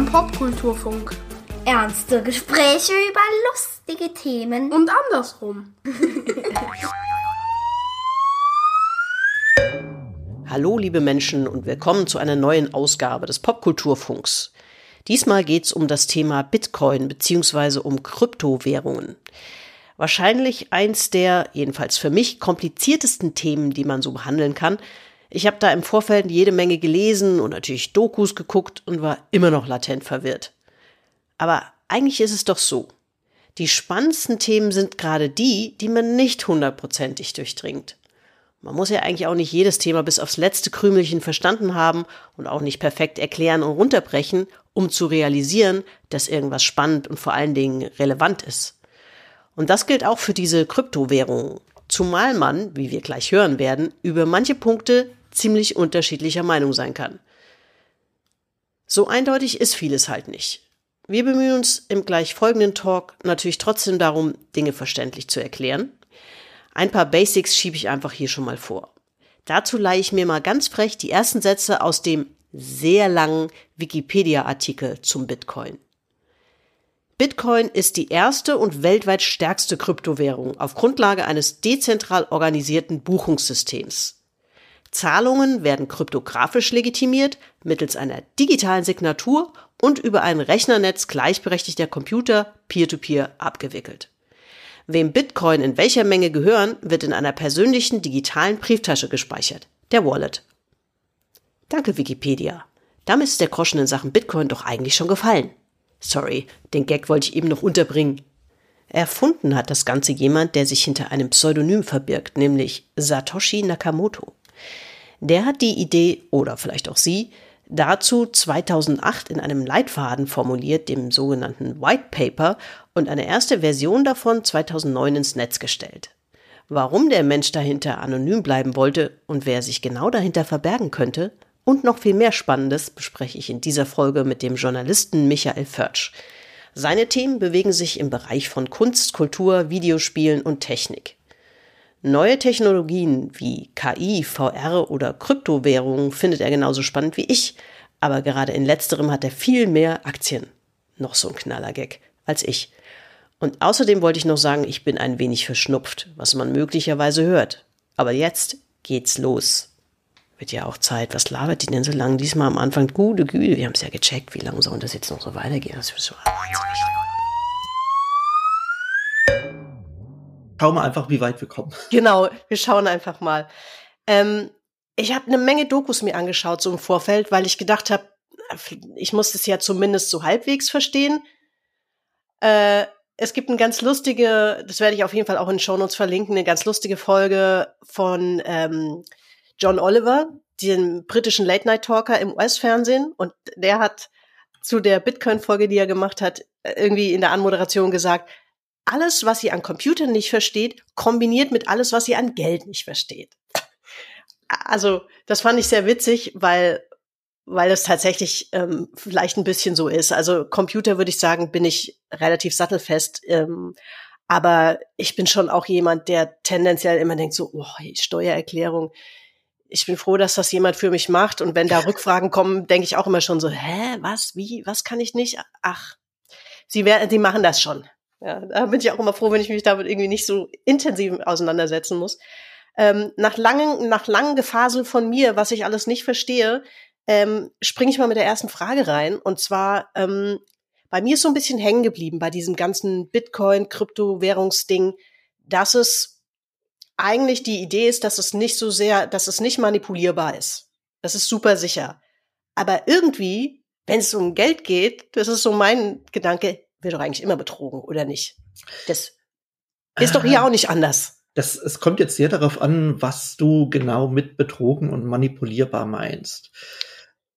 Beim Popkulturfunk. Ernste Gespräche über lustige Themen. Und andersrum. Hallo liebe Menschen und willkommen zu einer neuen Ausgabe des Popkulturfunks. Diesmal geht's um das Thema Bitcoin bzw. um Kryptowährungen. Wahrscheinlich eins der, jedenfalls für mich, kompliziertesten Themen, die man so behandeln kann. Ich habe da im Vorfeld jede Menge gelesen und natürlich Dokus geguckt und war immer noch latent verwirrt. Aber eigentlich ist es doch so. Die spannendsten Themen sind gerade die, die man nicht hundertprozentig durchdringt. Man muss ja eigentlich auch nicht jedes Thema bis aufs letzte Krümelchen verstanden haben und auch nicht perfekt erklären und runterbrechen, um zu realisieren, dass irgendwas spannend und vor allen Dingen relevant ist. Und das gilt auch für diese Kryptowährungen. Zumal man, wie wir gleich hören werden, über manche Punkte ziemlich unterschiedlicher Meinung sein kann. So eindeutig ist vieles halt nicht. Wir bemühen uns im gleich folgenden Talk natürlich trotzdem darum, Dinge verständlich zu erklären ein paar Basics schiebe ich einfach hier schon mal vor. Dazu leihe ich mir mal ganz frech die ersten Sätze aus dem sehr langen Wikipedia-Artikel zum Bitcoin. Bitcoin ist die erste und weltweit stärkste Kryptowährung auf Grundlage eines dezentral organisierten Buchungssystems. Zahlungen werden kryptografisch legitimiert mittels einer digitalen Signatur und über ein Rechnernetz gleichberechtigter Computer peer-to-peer -peer abgewickelt. Wem Bitcoin in welcher Menge gehören, wird in einer persönlichen digitalen Brieftasche gespeichert, der Wallet. Danke Wikipedia. Damit ist der Groschen in Sachen Bitcoin doch eigentlich schon gefallen. Sorry, den Gag wollte ich eben noch unterbringen. Erfunden hat das Ganze jemand, der sich hinter einem Pseudonym verbirgt, nämlich Satoshi Nakamoto. Der hat die Idee, oder vielleicht auch sie, dazu 2008 in einem Leitfaden formuliert, dem sogenannten White Paper, und eine erste Version davon 2009 ins Netz gestellt. Warum der Mensch dahinter anonym bleiben wollte und wer sich genau dahinter verbergen könnte und noch viel mehr Spannendes bespreche ich in dieser Folge mit dem Journalisten Michael Förtsch. Seine Themen bewegen sich im Bereich von Kunst, Kultur, Videospielen und Technik. Neue Technologien wie KI, VR oder Kryptowährungen findet er genauso spannend wie ich, aber gerade in letzterem hat er viel mehr Aktien. Noch so ein Knallergag als ich. Und außerdem wollte ich noch sagen, ich bin ein wenig verschnupft, was man möglicherweise hört. Aber jetzt geht's los. Wird ja auch Zeit. Was labert die denn so lange? Diesmal am Anfang, gute Güte, wir haben es ja gecheckt, wie lange soll das jetzt noch so weitergehen? Das ist so wahnsinnig. Schauen wir einfach, wie weit wir kommen. Genau, wir schauen einfach mal. Ähm, ich habe eine Menge Dokus mir angeschaut, so im Vorfeld, weil ich gedacht habe, ich muss das ja zumindest so halbwegs verstehen. Äh, es gibt eine ganz lustige, das werde ich auf jeden Fall auch in den Shownotes verlinken, eine ganz lustige Folge von ähm, John Oliver, den britischen Late-Night-Talker im US-Fernsehen. Und der hat zu der Bitcoin-Folge, die er gemacht hat, irgendwie in der Anmoderation gesagt, alles, was ihr an Computern nicht versteht, kombiniert mit alles, was ihr an Geld nicht versteht. Also, das fand ich sehr witzig, weil weil es tatsächlich ähm, vielleicht ein bisschen so ist. Also Computer würde ich sagen, bin ich relativ sattelfest. Ähm, aber ich bin schon auch jemand, der tendenziell immer denkt so, oh, Steuererklärung. Ich bin froh, dass das jemand für mich macht. Und wenn da Rückfragen kommen, denke ich auch immer schon so, hä, was, wie, was kann ich nicht? Ach, sie werden, sie machen das schon. Ja, da bin ich auch immer froh, wenn ich mich damit irgendwie nicht so intensiv auseinandersetzen muss. Ähm, nach langen, nach langen Gefasel von mir, was ich alles nicht verstehe, ähm, springe ich mal mit der ersten Frage rein. Und zwar, ähm, bei mir ist so ein bisschen hängen geblieben bei diesem ganzen Bitcoin, Kryptowährungsding, dass es eigentlich die Idee ist, dass es nicht so sehr, dass es nicht manipulierbar ist. Das ist super sicher. Aber irgendwie, wenn es um Geld geht, das ist so mein Gedanke, wird doch eigentlich immer betrogen, oder nicht? Das ist doch hier äh, auch nicht anders. Das, es kommt jetzt sehr darauf an, was du genau mit betrogen und manipulierbar meinst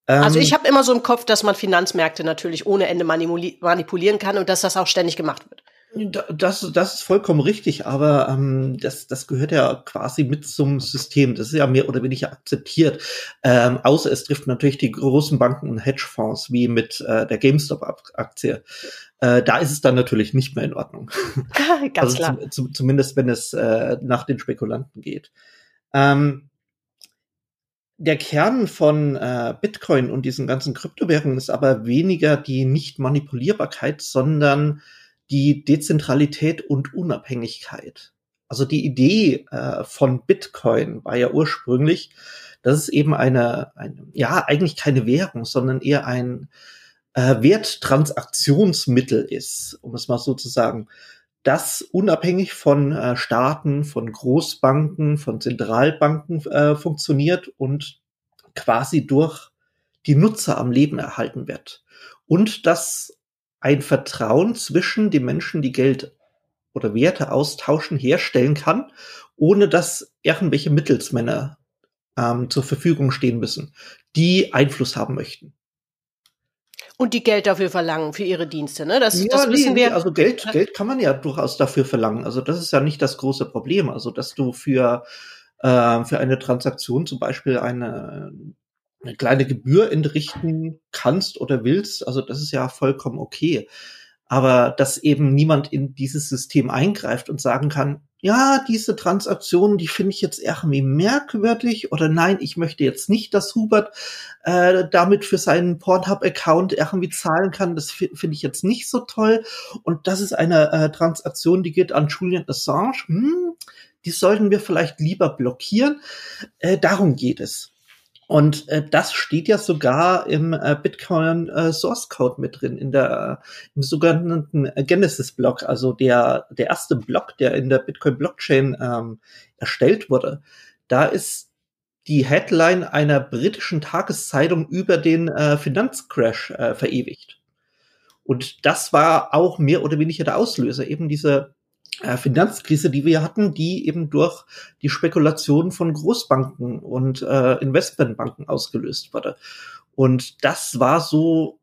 also ich ähm, habe immer so im Kopf, dass man Finanzmärkte natürlich ohne Ende manipulieren kann und dass das auch ständig gemacht wird. Das, das ist vollkommen richtig, aber ähm, das, das gehört ja quasi mit zum System. Das ist ja mehr oder weniger akzeptiert. Ähm, außer es trifft natürlich die großen Banken und Hedgefonds, wie mit äh, der GameStop-Aktie. Äh, da ist es dann natürlich nicht mehr in Ordnung. Ganz also klar. Zum, zum, zumindest wenn es äh, nach den Spekulanten geht. Ähm, der Kern von äh, Bitcoin und diesen ganzen Kryptowährungen ist aber weniger die Nicht-Manipulierbarkeit, sondern die Dezentralität und Unabhängigkeit. Also die Idee äh, von Bitcoin war ja ursprünglich, dass es eben eine, eine ja eigentlich keine Währung, sondern eher ein äh, Werttransaktionsmittel ist, um es mal so zu sagen, das unabhängig von äh, Staaten, von Großbanken, von Zentralbanken äh, funktioniert und quasi durch die Nutzer am Leben erhalten wird. Und dass ein Vertrauen zwischen den Menschen, die Geld oder Werte austauschen, herstellen kann, ohne dass irgendwelche Mittelsmänner ähm, zur Verfügung stehen müssen, die Einfluss haben möchten. Und die Geld dafür verlangen, für ihre Dienste, ne? Das, ja, das wissen nee, wir. Also Geld, Geld kann man ja durchaus dafür verlangen. Also das ist ja nicht das große Problem. Also dass du für, äh, für eine Transaktion zum Beispiel eine, eine kleine Gebühr entrichten kannst oder willst, also das ist ja vollkommen okay aber dass eben niemand in dieses System eingreift und sagen kann, ja, diese Transaktion, die finde ich jetzt irgendwie merkwürdig oder nein, ich möchte jetzt nicht, dass Hubert äh, damit für seinen Pornhub-Account irgendwie zahlen kann. Das finde ich jetzt nicht so toll. Und das ist eine äh, Transaktion, die geht an Julian Assange. Hm, die sollten wir vielleicht lieber blockieren. Äh, darum geht es. Und äh, das steht ja sogar im äh, Bitcoin äh, Source Code mit drin, in der im sogenannten Genesis Block, also der der erste Block, der in der Bitcoin Blockchain ähm, erstellt wurde. Da ist die Headline einer britischen Tageszeitung über den äh, Finanzcrash äh, verewigt. Und das war auch mehr oder weniger der Auslöser, eben diese äh, Finanzkrise, die wir hatten, die eben durch die Spekulation von Großbanken und äh, Investmentbanken ausgelöst wurde. Und das war so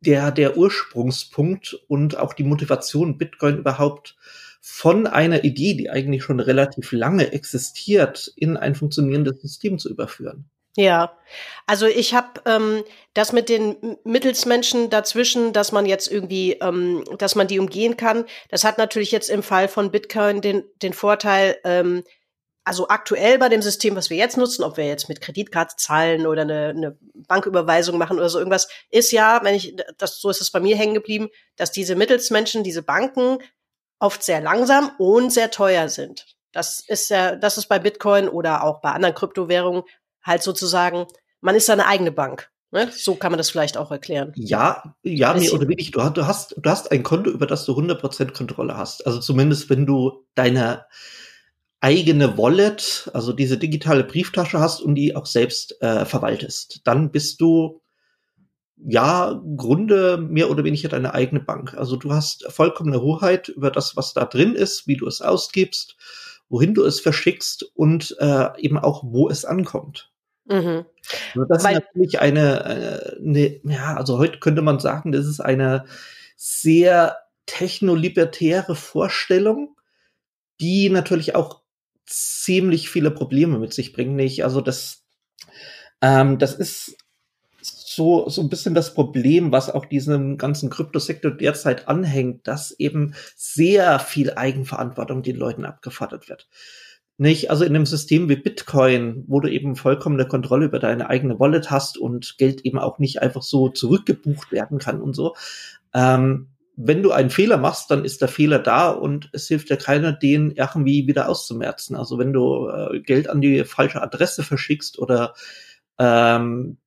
der, der Ursprungspunkt und auch die Motivation, Bitcoin überhaupt von einer Idee, die eigentlich schon relativ lange existiert, in ein funktionierendes System zu überführen. Ja, also ich habe ähm, das mit den Mittelsmenschen dazwischen, dass man jetzt irgendwie, ähm, dass man die umgehen kann. Das hat natürlich jetzt im Fall von Bitcoin den, den Vorteil, ähm, also aktuell bei dem System, was wir jetzt nutzen, ob wir jetzt mit Kreditkarte zahlen oder eine, eine Banküberweisung machen oder so irgendwas, ist ja, wenn ich, das, so ist es bei mir hängen geblieben, dass diese Mittelsmenschen, diese Banken oft sehr langsam und sehr teuer sind. Das ist ja, das ist bei Bitcoin oder auch bei anderen Kryptowährungen halt sozusagen, man ist seine eigene Bank. Ne? So kann man das vielleicht auch erklären. Ja, ja, mehr oder weniger. Du, du, hast, du hast ein Konto, über das du 100% Kontrolle hast. Also zumindest, wenn du deine eigene Wallet, also diese digitale Brieftasche hast und die auch selbst äh, verwaltest. Dann bist du ja, Grunde mehr oder weniger deine eigene Bank. Also du hast vollkommene Hoheit über das, was da drin ist, wie du es ausgibst, wohin du es verschickst und äh, eben auch, wo es ankommt. Mhm. Also das Weil, ist natürlich eine, eine, äh, ja, also heute könnte man sagen, das ist eine sehr technolibertäre Vorstellung, die natürlich auch ziemlich viele Probleme mit sich bringt. Nicht? Also das, ähm, das ist so, so ein bisschen das Problem, was auch diesem ganzen Kryptosektor derzeit anhängt, dass eben sehr viel Eigenverantwortung den Leuten abgefordert wird. Nicht? Also in einem System wie Bitcoin, wo du eben vollkommene Kontrolle über deine eigene Wallet hast und Geld eben auch nicht einfach so zurückgebucht werden kann und so. Ähm, wenn du einen Fehler machst, dann ist der Fehler da und es hilft dir keiner, den irgendwie wieder auszumerzen. Also wenn du äh, Geld an die falsche Adresse verschickst oder ähm,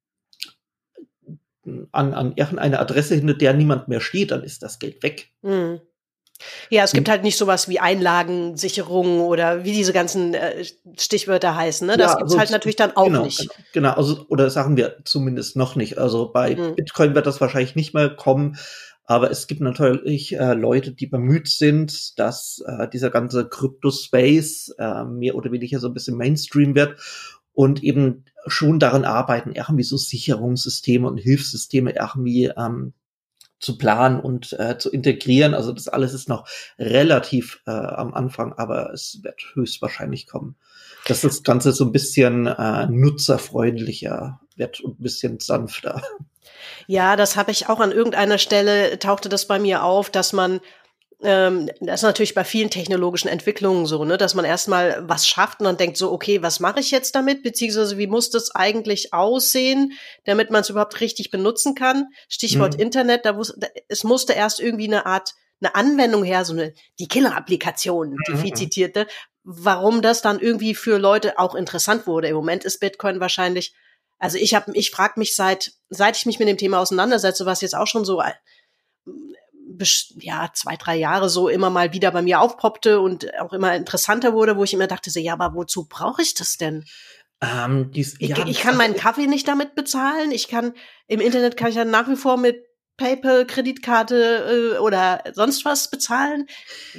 an, an irgendeine Adresse, hinter der niemand mehr steht, dann ist das Geld weg. Mhm. Ja, es gibt hm. halt nicht sowas wie Einlagensicherung oder wie diese ganzen äh, Stichwörter heißen. Ne? Das ja, gibt's also, halt natürlich dann auch genau, nicht. Genau, genau, also oder sagen wir zumindest noch nicht. Also bei mhm. Bitcoin wird das wahrscheinlich nicht mehr kommen. Aber es gibt natürlich äh, Leute, die bemüht sind, dass äh, dieser ganze Crypto-Space äh, mehr oder weniger so ein bisschen Mainstream wird und eben schon daran arbeiten, irgendwie so Sicherungssysteme und Hilfssysteme irgendwie ähm, zu planen und äh, zu integrieren. Also das alles ist noch relativ äh, am Anfang, aber es wird höchstwahrscheinlich kommen. Dass das Ganze so ein bisschen äh, nutzerfreundlicher wird und ein bisschen sanfter. Ja, das habe ich auch an irgendeiner Stelle, tauchte das bei mir auf, dass man ähm, das ist natürlich bei vielen technologischen Entwicklungen so, ne, dass man erstmal was schafft und dann denkt so, okay, was mache ich jetzt damit, beziehungsweise wie muss das eigentlich aussehen, damit man es überhaupt richtig benutzen kann. Stichwort mhm. Internet, da, da es musste erst irgendwie eine Art eine Anwendung her, so eine die Killer-Applikation, die mhm. viel zitierte, warum das dann irgendwie für Leute auch interessant wurde. Im Moment ist Bitcoin wahrscheinlich, also ich habe, ich frage mich seit seit ich mich mit dem Thema auseinandersetze, was jetzt auch schon so ja, zwei, drei Jahre so immer mal wieder bei mir aufpoppte und auch immer interessanter wurde, wo ich immer dachte, so, ja, aber wozu brauche ich das denn? Ähm, dies, ich, ja, ich kann meinen Kaffee nicht damit bezahlen. Ich kann, im Internet kann ich dann nach wie vor mit PayPal, Kreditkarte äh, oder sonst was bezahlen.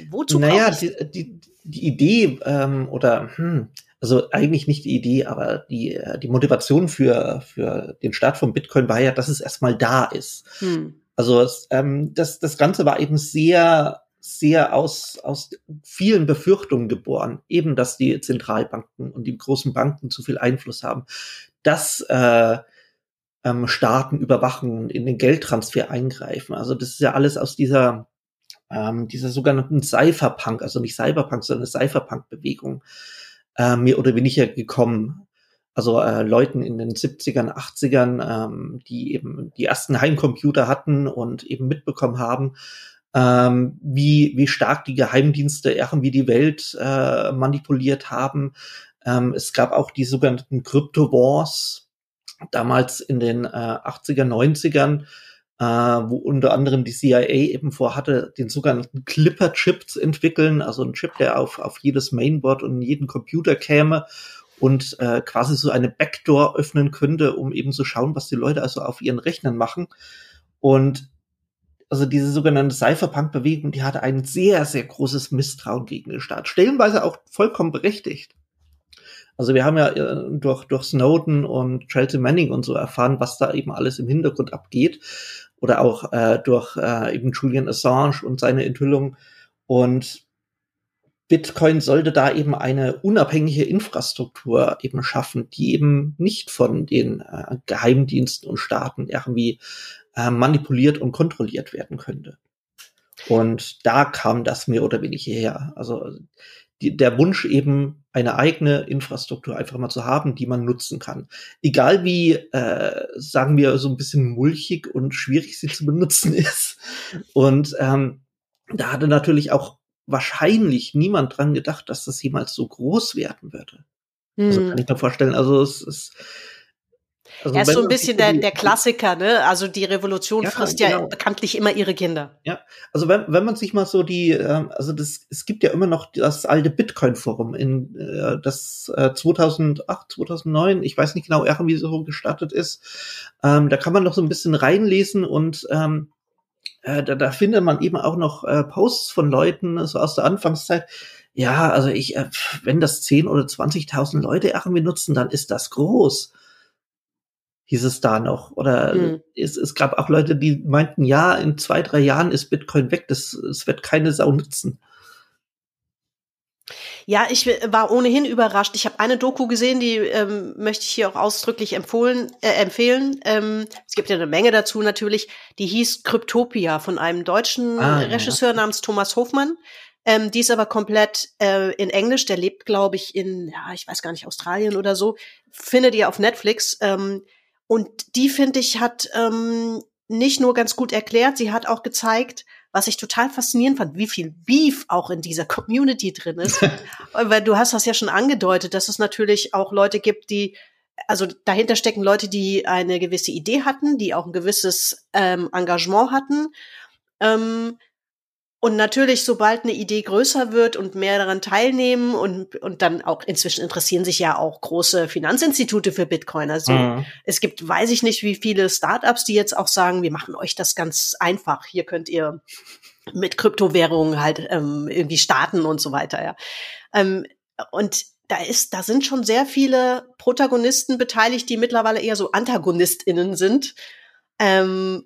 Wozu naja, die, die, die Idee ähm, oder hm, also eigentlich nicht die Idee, aber die, äh, die Motivation für, für den Start von Bitcoin war ja, dass es erstmal da ist. Hm. Also es, ähm, das, das Ganze war eben sehr, sehr aus, aus vielen Befürchtungen geboren. Eben, dass die Zentralbanken und die großen Banken zu viel Einfluss haben. Dass äh, ähm, Staaten überwachen, in den Geldtransfer eingreifen. Also das ist ja alles aus dieser, ähm, dieser sogenannten Cypherpunk, also nicht Cyberpunk, sondern Cypherpunk-Bewegung äh, mehr oder weniger gekommen also äh, Leuten in den 70ern, 80ern, ähm, die eben die ersten Heimcomputer hatten und eben mitbekommen haben, ähm, wie, wie stark die Geheimdienste irgendwie die Welt äh, manipuliert haben. Ähm, es gab auch die sogenannten Crypto Wars, damals in den äh, 80er, 90ern, äh, wo unter anderem die CIA eben vorhatte, den sogenannten Clipper-Chip zu entwickeln, also ein Chip, der auf, auf jedes Mainboard und jeden Computer käme und äh, quasi so eine Backdoor öffnen könnte, um eben zu schauen, was die Leute also auf ihren Rechnern machen. Und also diese sogenannte Cypherpunk-Bewegung, die hatte ein sehr, sehr großes Misstrauen gegen den Staat. Stellenweise auch vollkommen berechtigt. Also wir haben ja äh, durch, durch Snowden und Chelsea Manning und so erfahren, was da eben alles im Hintergrund abgeht. Oder auch äh, durch äh, eben Julian Assange und seine Enthüllung. Und Bitcoin sollte da eben eine unabhängige Infrastruktur eben schaffen, die eben nicht von den äh, Geheimdiensten und Staaten irgendwie äh, manipuliert und kontrolliert werden könnte. Und da kam das mehr oder weniger her. Also die, der Wunsch eben eine eigene Infrastruktur einfach mal zu haben, die man nutzen kann. Egal wie, äh, sagen wir, so ein bisschen mulchig und schwierig sie zu benutzen ist. Und ähm, da hatte natürlich auch wahrscheinlich niemand dran gedacht, dass das jemals so groß werden würde. Also hm. Also kann ich mir vorstellen, also es ist also er ist so ein bisschen der, der Klassiker, ne? Also die Revolution ja, frisst genau. ja bekanntlich immer ihre Kinder. Ja, also wenn, wenn man sich mal so die, äh, also das, es gibt ja immer noch das alte Bitcoin-Forum in äh, das äh, 2008, 2009, ich weiß nicht genau, irgendwie so gestartet ist. Ähm, da kann man noch so ein bisschen reinlesen und ähm, äh, da, da findet man eben auch noch äh, Posts von Leuten so aus der Anfangszeit. Ja, also ich, äh, wenn das 10 oder 20.000 Leute irgendwie nutzen, dann ist das groß. Hieß es da noch. Oder mhm. es, es gab auch Leute, die meinten, ja, in zwei, drei Jahren ist Bitcoin weg, das, es wird keine Sau nutzen. Ja, ich war ohnehin überrascht. Ich habe eine Doku gesehen, die ähm, möchte ich hier auch ausdrücklich empfohlen, äh, empfehlen. Ähm, es gibt ja eine Menge dazu natürlich. Die hieß Kryptopia von einem deutschen ah, Regisseur ja. namens Thomas Hofmann. Ähm, die ist aber komplett äh, in Englisch. Der lebt, glaube ich, in, ja, ich weiß gar nicht, Australien oder so. Findet ihr auf Netflix. Ähm, und die, finde ich, hat ähm, nicht nur ganz gut erklärt, sie hat auch gezeigt, was ich total faszinierend fand, wie viel Beef auch in dieser Community drin ist. Weil du hast das ja schon angedeutet, dass es natürlich auch Leute gibt, die also dahinter stecken Leute, die eine gewisse Idee hatten, die auch ein gewisses ähm, Engagement hatten. Ähm, und natürlich, sobald eine Idee größer wird und mehr daran teilnehmen und, und dann auch inzwischen interessieren sich ja auch große Finanzinstitute für Bitcoin. Also mhm. es gibt, weiß ich nicht, wie viele Startups, die jetzt auch sagen, wir machen euch das ganz einfach. Hier könnt ihr mit Kryptowährungen halt ähm, irgendwie starten und so weiter. Ja. Ähm, und da ist, da sind schon sehr viele Protagonisten beteiligt, die mittlerweile eher so AntagonistInnen sind. Ähm,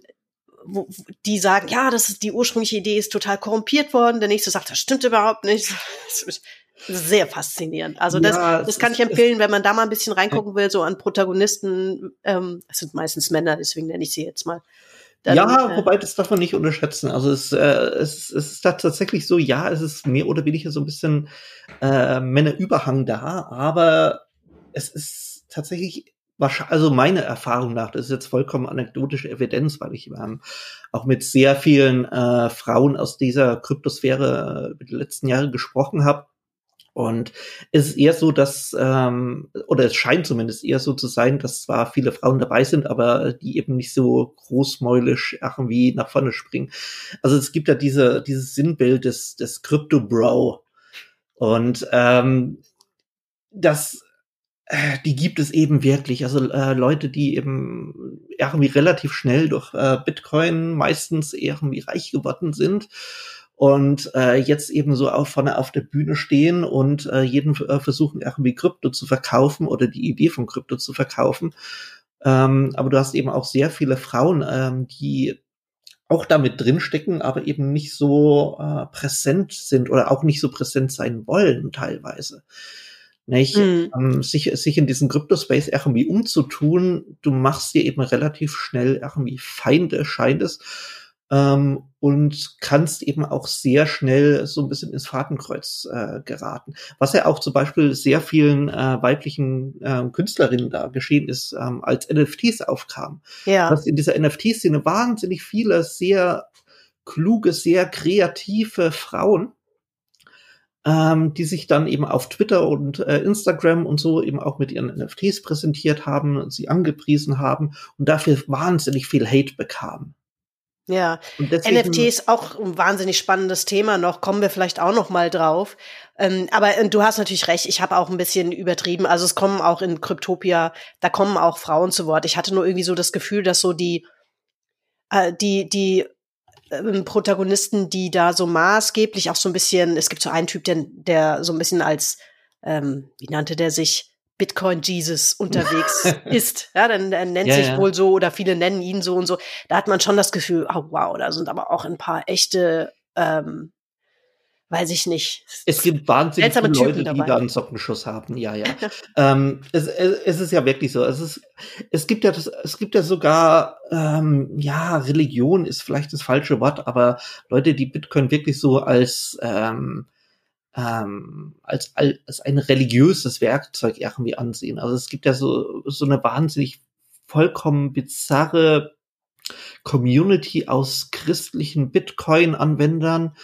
wo, die sagen, ja, das ist die ursprüngliche Idee ist total korrumpiert worden. Der nächste sagt, das stimmt überhaupt nicht. sehr faszinierend. Also das, ja, das kann ich empfehlen, wenn man da mal ein bisschen reingucken will, so an Protagonisten. Ähm, das sind meistens Männer, deswegen nenne ich sie jetzt mal. Dann, ja, äh, wobei das darf man nicht unterschätzen. Also es, äh, es, es ist da tatsächlich so, ja, es ist mehr oder weniger so ein bisschen äh, Männerüberhang da, aber es ist tatsächlich also meine Erfahrung nach, das ist jetzt vollkommen anekdotische Evidenz, weil ich ähm, auch mit sehr vielen äh, Frauen aus dieser Kryptosphäre äh, die letzten Jahre gesprochen habe. Und es ist eher so, dass, ähm, oder es scheint zumindest eher so zu sein, dass zwar viele Frauen dabei sind, aber die eben nicht so großmäulisch irgendwie nach vorne springen. Also es gibt ja diese, dieses Sinnbild des, des Crypto-Bro. Und ähm, das die gibt es eben wirklich. Also äh, Leute, die eben irgendwie relativ schnell durch äh, Bitcoin meistens irgendwie reich geworden sind und äh, jetzt eben so auch vorne auf der Bühne stehen und äh, jeden äh, versuchen irgendwie Krypto zu verkaufen oder die Idee von Krypto zu verkaufen. Ähm, aber du hast eben auch sehr viele Frauen, ähm, die auch damit drinstecken, aber eben nicht so äh, präsent sind oder auch nicht so präsent sein wollen teilweise. Nicht? Mhm. Ähm, sich, sich in diesen Crypto-Space irgendwie umzutun, du machst dir eben relativ schnell irgendwie Feinde, scheint es ähm, und kannst eben auch sehr schnell so ein bisschen ins Fadenkreuz äh, geraten. Was ja auch zum Beispiel sehr vielen äh, weiblichen äh, Künstlerinnen da geschehen ist, ähm, als NFTs aufkamen. Ja. Dass in dieser NFT-Szene wahnsinnig viele sehr kluge, sehr kreative Frauen, ähm, die sich dann eben auf Twitter und äh, Instagram und so eben auch mit ihren NFTs präsentiert haben, sie angepriesen haben und dafür wahnsinnig viel Hate bekamen. Ja, NFT ist auch ein wahnsinnig spannendes Thema noch, kommen wir vielleicht auch noch mal drauf. Ähm, aber äh, du hast natürlich recht, ich habe auch ein bisschen übertrieben. Also es kommen auch in Kryptopia, da kommen auch Frauen zu Wort. Ich hatte nur irgendwie so das Gefühl, dass so die, äh, die, die ähm, Protagonisten, die da so maßgeblich auch so ein bisschen, es gibt so einen Typ, der, der so ein bisschen als, ähm, wie nannte der sich, Bitcoin Jesus unterwegs ist. Ja, dann er nennt Ja, sich ja. wohl so oder viele nennen ihn so und so. Da hat man schon das Gefühl, oh wow, da sind aber auch ein paar echte, ähm, weiß ich nicht. es gibt wahnsinnig viele Typen Leute, die dabei. da einen Sockenschuss haben. Ja, ja. ähm, es, es, es ist ja wirklich so. Es ist, es gibt ja das, es gibt ja sogar, ähm, ja, Religion ist vielleicht das falsche Wort, aber Leute, die Bitcoin wirklich so als ähm, ähm, als, als ein religiöses Werkzeug irgendwie ansehen. Also es gibt ja so, so eine wahnsinnig vollkommen bizarre Community aus christlichen Bitcoin-Anwendern,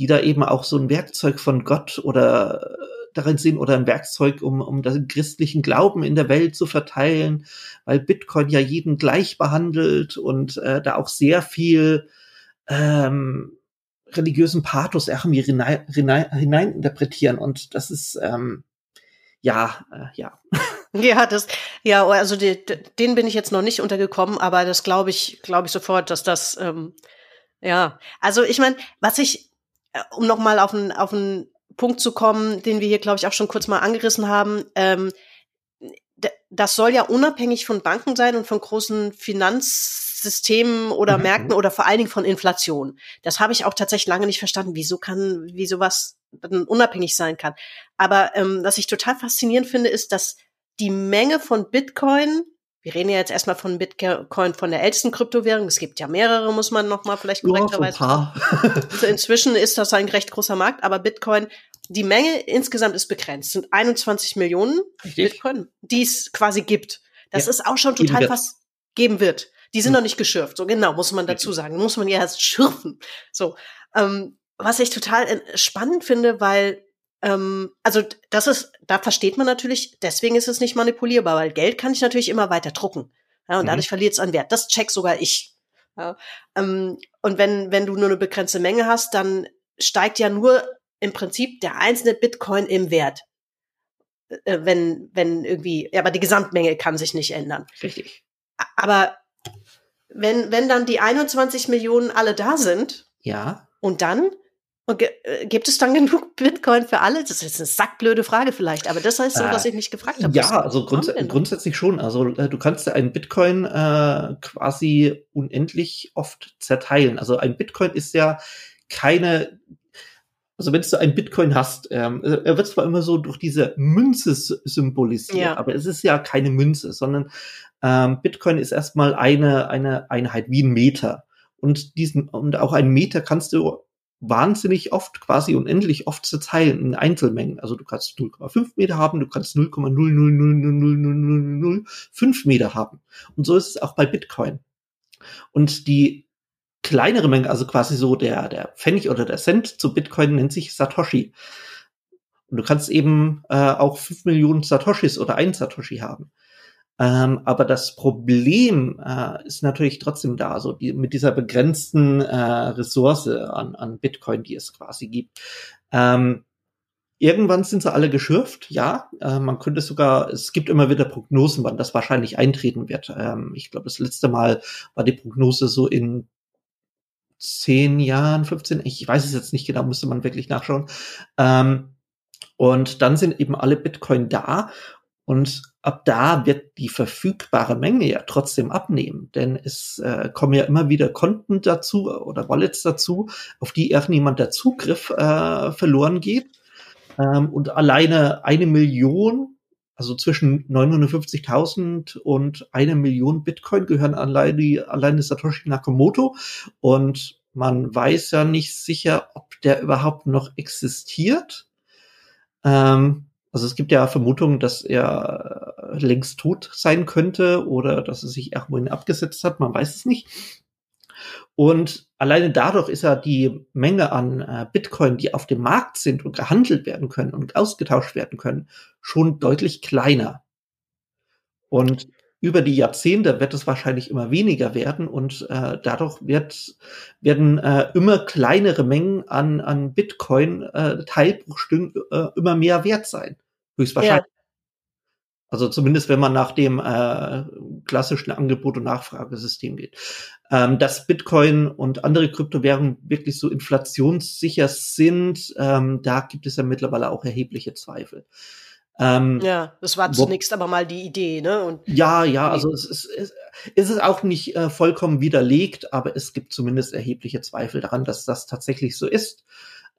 die da eben auch so ein Werkzeug von Gott oder äh, darin sehen oder ein Werkzeug, um, um den christlichen Glauben in der Welt zu verteilen, weil Bitcoin ja jeden gleich behandelt und äh, da auch sehr viel ähm, religiösen Pathos irgendwie hinein, hinein, hineininterpretieren und das ist ähm, ja, äh, ja. Ja, das, ja, also die, den bin ich jetzt noch nicht untergekommen, aber das glaube ich, glaube ich sofort, dass das, ähm, ja, also ich meine, was ich, um noch mal auf einen auf einen Punkt zu kommen, den wir hier, glaube ich, auch schon kurz mal angerissen haben, ähm, das soll ja unabhängig von Banken sein und von großen Finanzsystemen oder Mhm. Märkten oder vor allen Dingen von Inflation. Das habe ich auch tatsächlich lange nicht verstanden, wieso kann, wie sowas dann unabhängig sein kann. Aber ähm, was ich total faszinierend finde, ist, dass die Menge von Bitcoin, wir reden ja jetzt erstmal von Bitcoin von der ältesten Kryptowährung, es gibt ja mehrere, muss man noch mal vielleicht Ja, korrekterweise paar. also inzwischen ist das ein recht großer Markt, aber Bitcoin, die Menge insgesamt ist begrenzt. Sind 21 Millionen Richtig. Bitcoin, die es quasi gibt. Das Ja, ist auch schon total was geben wird. Die sind Hm. noch nicht geschürft. So genau, muss man dazu sagen. Muss man ja erst schürfen. So, ähm, was ich total äh, spannend finde, weil ähm, also das ist, da versteht man natürlich, deswegen ist es nicht manipulierbar, weil Geld kann ich natürlich immer weiter drucken. Ja, und Mhm. dadurch verliert es an Wert. Das check sogar ich. Ja, ähm, und wenn, wenn du nur eine begrenzte Menge hast, dann steigt ja nur im Prinzip der einzelne Bitcoin im Wert. Äh, wenn, wenn irgendwie, ja, aber die Gesamtmenge kann sich nicht ändern. Richtig. Aber wenn, wenn dann die 21 Millionen alle da sind, Ja. und dann? Und äh, gibt es dann genug Bitcoin für alle? Das ist jetzt eine sackblöde Frage vielleicht, aber das ist so, Äh, was ich mich gefragt habe. Ja, also grunds grundsätzlich schon. Also äh, du kannst ja einen Bitcoin äh, quasi unendlich oft zerteilen. Also ein Bitcoin ist ja keine also wenn du ein Bitcoin hast, ähm, er wird zwar immer so durch diese Münze symbolisiert, ja. aber es ist ja keine Münze, sondern ähm, Bitcoin ist erstmal eine, eine Einheit wie ein Meter. Und diesen, und auch ein Meter kannst du wahnsinnig oft, quasi unendlich oft zerteilen in Einzelmengen. Also du kannst 0,5 Meter haben, du kannst 0,0000005 Meter haben. Und so ist es auch bei Bitcoin. Und die kleinere Menge, also quasi so der, der Pfennig oder der Cent zu Bitcoin nennt sich Satoshi. Und du kannst eben äh, auch 5 Millionen Satoshis oder ein Satoshi haben. Ähm, aber das Problem äh, ist natürlich trotzdem da, so die, mit dieser begrenzten äh, Ressource an, an Bitcoin, die es quasi gibt. Ähm, irgendwann sind sie alle geschürft, ja. Äh, man könnte sogar, es gibt immer wieder Prognosen, wann das wahrscheinlich eintreten wird. Ähm, ich glaube, das letzte Mal war die Prognose so in zehn Jahren, 15, ich weiß es jetzt nicht genau, müsste man wirklich nachschauen. Ähm, und dann sind eben alle Bitcoin da und ab da wird die verfügbare Menge ja trotzdem abnehmen, denn es äh, kommen ja immer wieder Konten dazu oder Wallets dazu, auf die irgendjemand der Zugriff äh, verloren geht. Ähm, und alleine eine Million, also zwischen 950.000 und eine Million Bitcoin gehören alleine, alleine Satoshi Nakamoto. Und man weiß ja nicht sicher, ob der überhaupt noch existiert. Ähm, also es gibt ja Vermutungen, dass er längst tot sein könnte oder dass er sich irgendwohin abgesetzt hat. Man weiß es nicht. Und alleine dadurch ist ja die Menge an äh, Bitcoin, die auf dem Markt sind und gehandelt werden können und ausgetauscht werden können, schon deutlich kleiner. Und über die Jahrzehnte wird es wahrscheinlich immer weniger werden und äh, dadurch wird, werden äh, immer kleinere Mengen an, an Bitcoin äh, Teilbruchstücken äh, immer mehr wert sein. Höchstwahrscheinlich. Ja. Also zumindest, wenn man nach dem äh, klassischen Angebot- und Nachfragesystem geht. Ähm, dass Bitcoin und andere Kryptowährungen wirklich so inflationssicher sind, ähm, da gibt es ja mittlerweile auch erhebliche Zweifel. Ähm, ja, das war zunächst wo, aber mal die Idee, ne? Und ja, ja, also es ist, es, es ist auch nicht äh, vollkommen widerlegt, aber es gibt zumindest erhebliche Zweifel daran, dass das tatsächlich so ist.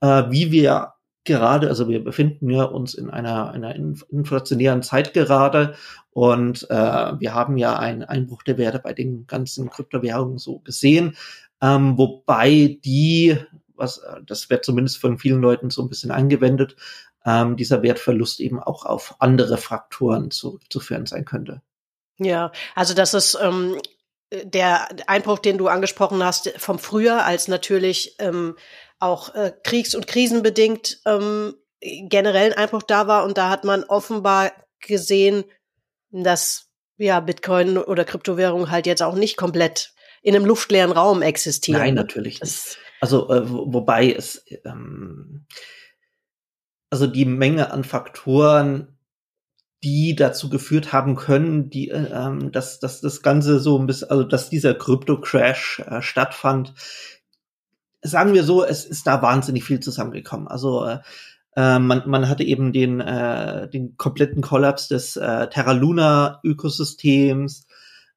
Äh, wie wir gerade, also wir befinden ja uns in einer, einer inflationären Zeit gerade und äh, wir haben ja einen Einbruch der Werte bei den ganzen Kryptowährungen so gesehen, ähm, wobei die, was das wird zumindest von vielen Leuten so ein bisschen angewendet, ähm, dieser Wertverlust eben auch auf andere Fraktoren zurückzuführen sein könnte. Ja, also das ist ähm, der Einbruch, den du angesprochen hast, vom Frühjahr, als natürlich ähm, auch äh, kriegs- und krisenbedingt ähm, generell ein Einbruch da war. Und da hat man offenbar gesehen, dass ja Bitcoin oder Kryptowährung halt jetzt auch nicht komplett in einem luftleeren Raum existieren. Nein, natürlich nicht. Also äh, wobei es ähm, also die Menge an Faktoren, die dazu geführt haben können, die, äh, ähm, dass, dass das Ganze so ein bisschen, also dass dieser Krypto-Crash äh, stattfand. Sagen wir so, es ist da wahnsinnig viel zusammengekommen. Also äh, äh man, man hatte eben den, äh, den kompletten Kollaps des äh, Terra Luna Ökosystems.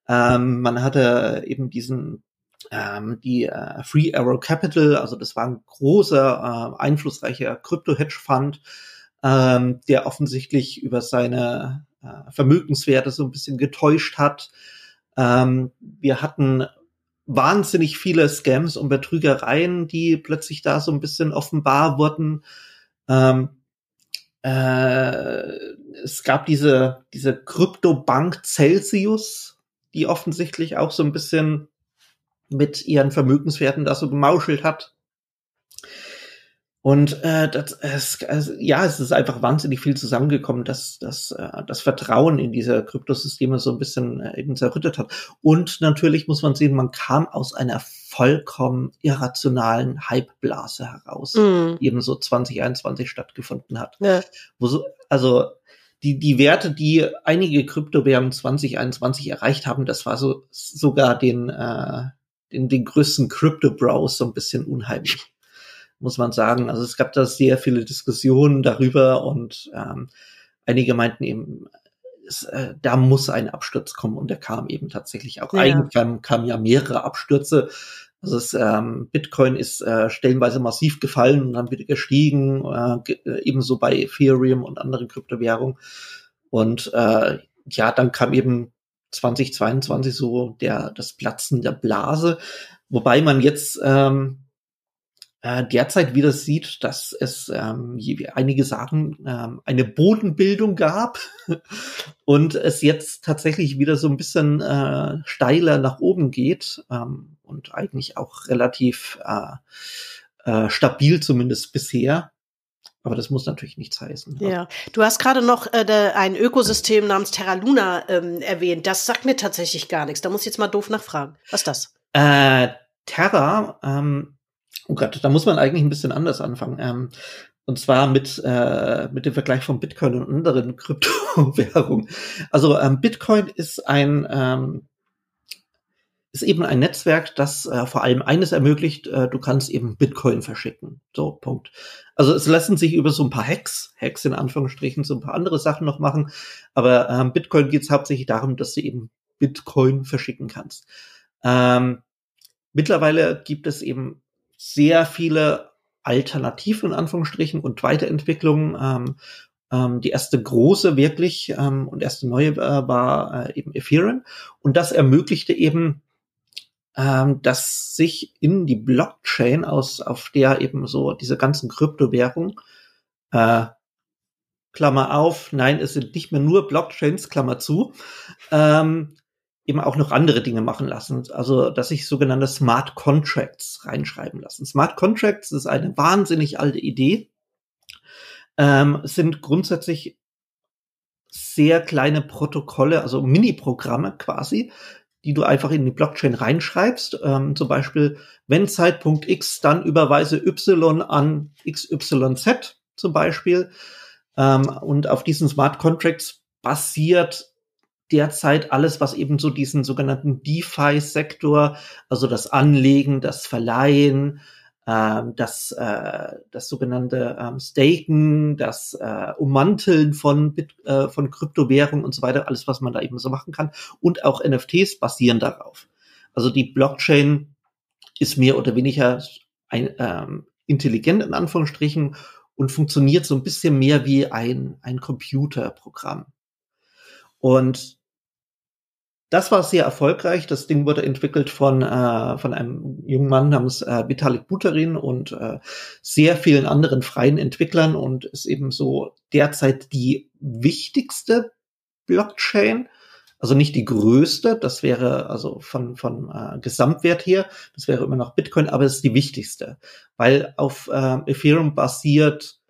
Ähm, man hatte eben diesen ähm, die äh, Free Arrow Capital, also das war ein großer, äh, einflussreicher Krypto-Hedge-Fund, ähm, der offensichtlich über seine äh, Vermögenswerte so ein bisschen getäuscht hat. Ähm, wir hatten wahnsinnig viele Scams und Betrügereien, die plötzlich da so ein bisschen offenbar wurden. Ähm, äh, es gab diese, diese Kryptobank Celsius, die offensichtlich auch so ein bisschen mit ihren Vermögenswerten da so gemauschelt hat. Und äh, das, es, also, ja, es ist einfach wahnsinnig viel zusammengekommen, dass, dass äh, das Vertrauen in diese Kryptosysteme so ein bisschen äh, eben zerrüttet hat. Und natürlich muss man sehen, man kam aus einer vollkommen irrationalen Hypeblase heraus, mm. die eben so 2021 stattgefunden hat. Ja. Wo so, also die, die Werte, die einige Kryptowährungen 2021 erreicht haben, das war so sogar den, äh, den, den größten Crypto-Browse so ein bisschen unheimlich muss man sagen. Also es gab da sehr viele Diskussionen darüber und ähm, einige meinten eben, es, äh, da muss ein Absturz kommen und der kam eben tatsächlich auch. Ja. Eigentlich kamen kam ja mehrere Abstürze. Also es, ähm, Bitcoin ist äh, stellenweise massiv gefallen und dann wieder gestiegen, äh, äh, ebenso bei Ethereum und anderen Kryptowährungen. Und äh, ja, dann kam eben 2022 so der das Platzen der Blase, wobei man jetzt ähm, äh, derzeit wieder sieht, dass es ähm, einige sagen, ähm, eine Bodenbildung gab und es jetzt tatsächlich wieder so ein bisschen äh, steiler nach oben geht ähm, und eigentlich auch relativ äh, äh, stabil zumindest bisher. Aber das muss natürlich nichts heißen. Ja, du hast gerade noch äh, ein Ökosystem namens Terra Luna ähm, erwähnt. Das sagt mir tatsächlich gar nichts. Da muss ich jetzt mal doof nachfragen. Was ist das? Äh, Terra ähm, Oh Gott, da muss man eigentlich ein bisschen anders anfangen. Ähm, und zwar mit, äh, mit dem Vergleich von Bitcoin und anderen Kryptowährungen. Also ähm, Bitcoin ist ein ähm, ist eben ein Netzwerk, das äh, vor allem eines ermöglicht, äh, du kannst eben Bitcoin verschicken. So, Punkt. Also es lassen sich über so ein paar Hacks, Hacks in Anführungsstrichen, so ein paar andere Sachen noch machen, aber ähm, Bitcoin geht es hauptsächlich darum, dass du eben Bitcoin verschicken kannst. Ähm, mittlerweile gibt es eben sehr viele Alternativen in Anführungsstrichen und Weiterentwicklungen. Ähm, ähm, die erste große wirklich ähm, und erste neue äh, war äh, eben Ethereum und das ermöglichte eben, ähm, dass sich in die Blockchain aus, auf der eben so diese ganzen Kryptowährungen äh, Klammer auf, nein, es sind nicht mehr nur Blockchains, Klammer zu, ähm, eben auch noch andere Dinge machen lassen. Also, dass sich sogenannte Smart Contracts reinschreiben lassen. Smart Contracts ist eine wahnsinnig alte Idee, ähm, sind grundsätzlich sehr kleine Protokolle, also Mini-Programme quasi, die du einfach in die Blockchain reinschreibst. Ähm, zum Beispiel, wenn Zeitpunkt X, dann überweise Y an XYZ zum Beispiel. Ähm, und auf diesen Smart Contracts basiert derzeit alles, was eben so diesen sogenannten DeFi-Sektor, also das Anlegen, das Verleihen, ähm, das, äh, das sogenannte ähm, Staken, das äh, Ummanteln von, Bit, äh, von Kryptowährungen und so weiter, alles, was man da eben so machen kann. Und auch NFTs basieren darauf. Also die Blockchain ist mehr oder weniger ein, ähm, intelligent in Anführungsstrichen und funktioniert so ein bisschen mehr wie ein, ein Computerprogramm. Und das war sehr erfolgreich. Das Ding wurde entwickelt von, äh, von einem jungen Mann namens äh, Vitalik Buterin und äh, sehr vielen anderen freien Entwicklern und ist eben so derzeit die wichtigste Blockchain. Also nicht die größte, das wäre also von, von äh, Gesamtwert her, das wäre immer noch Bitcoin, aber es ist die wichtigste, weil auf äh, Ethereum basiert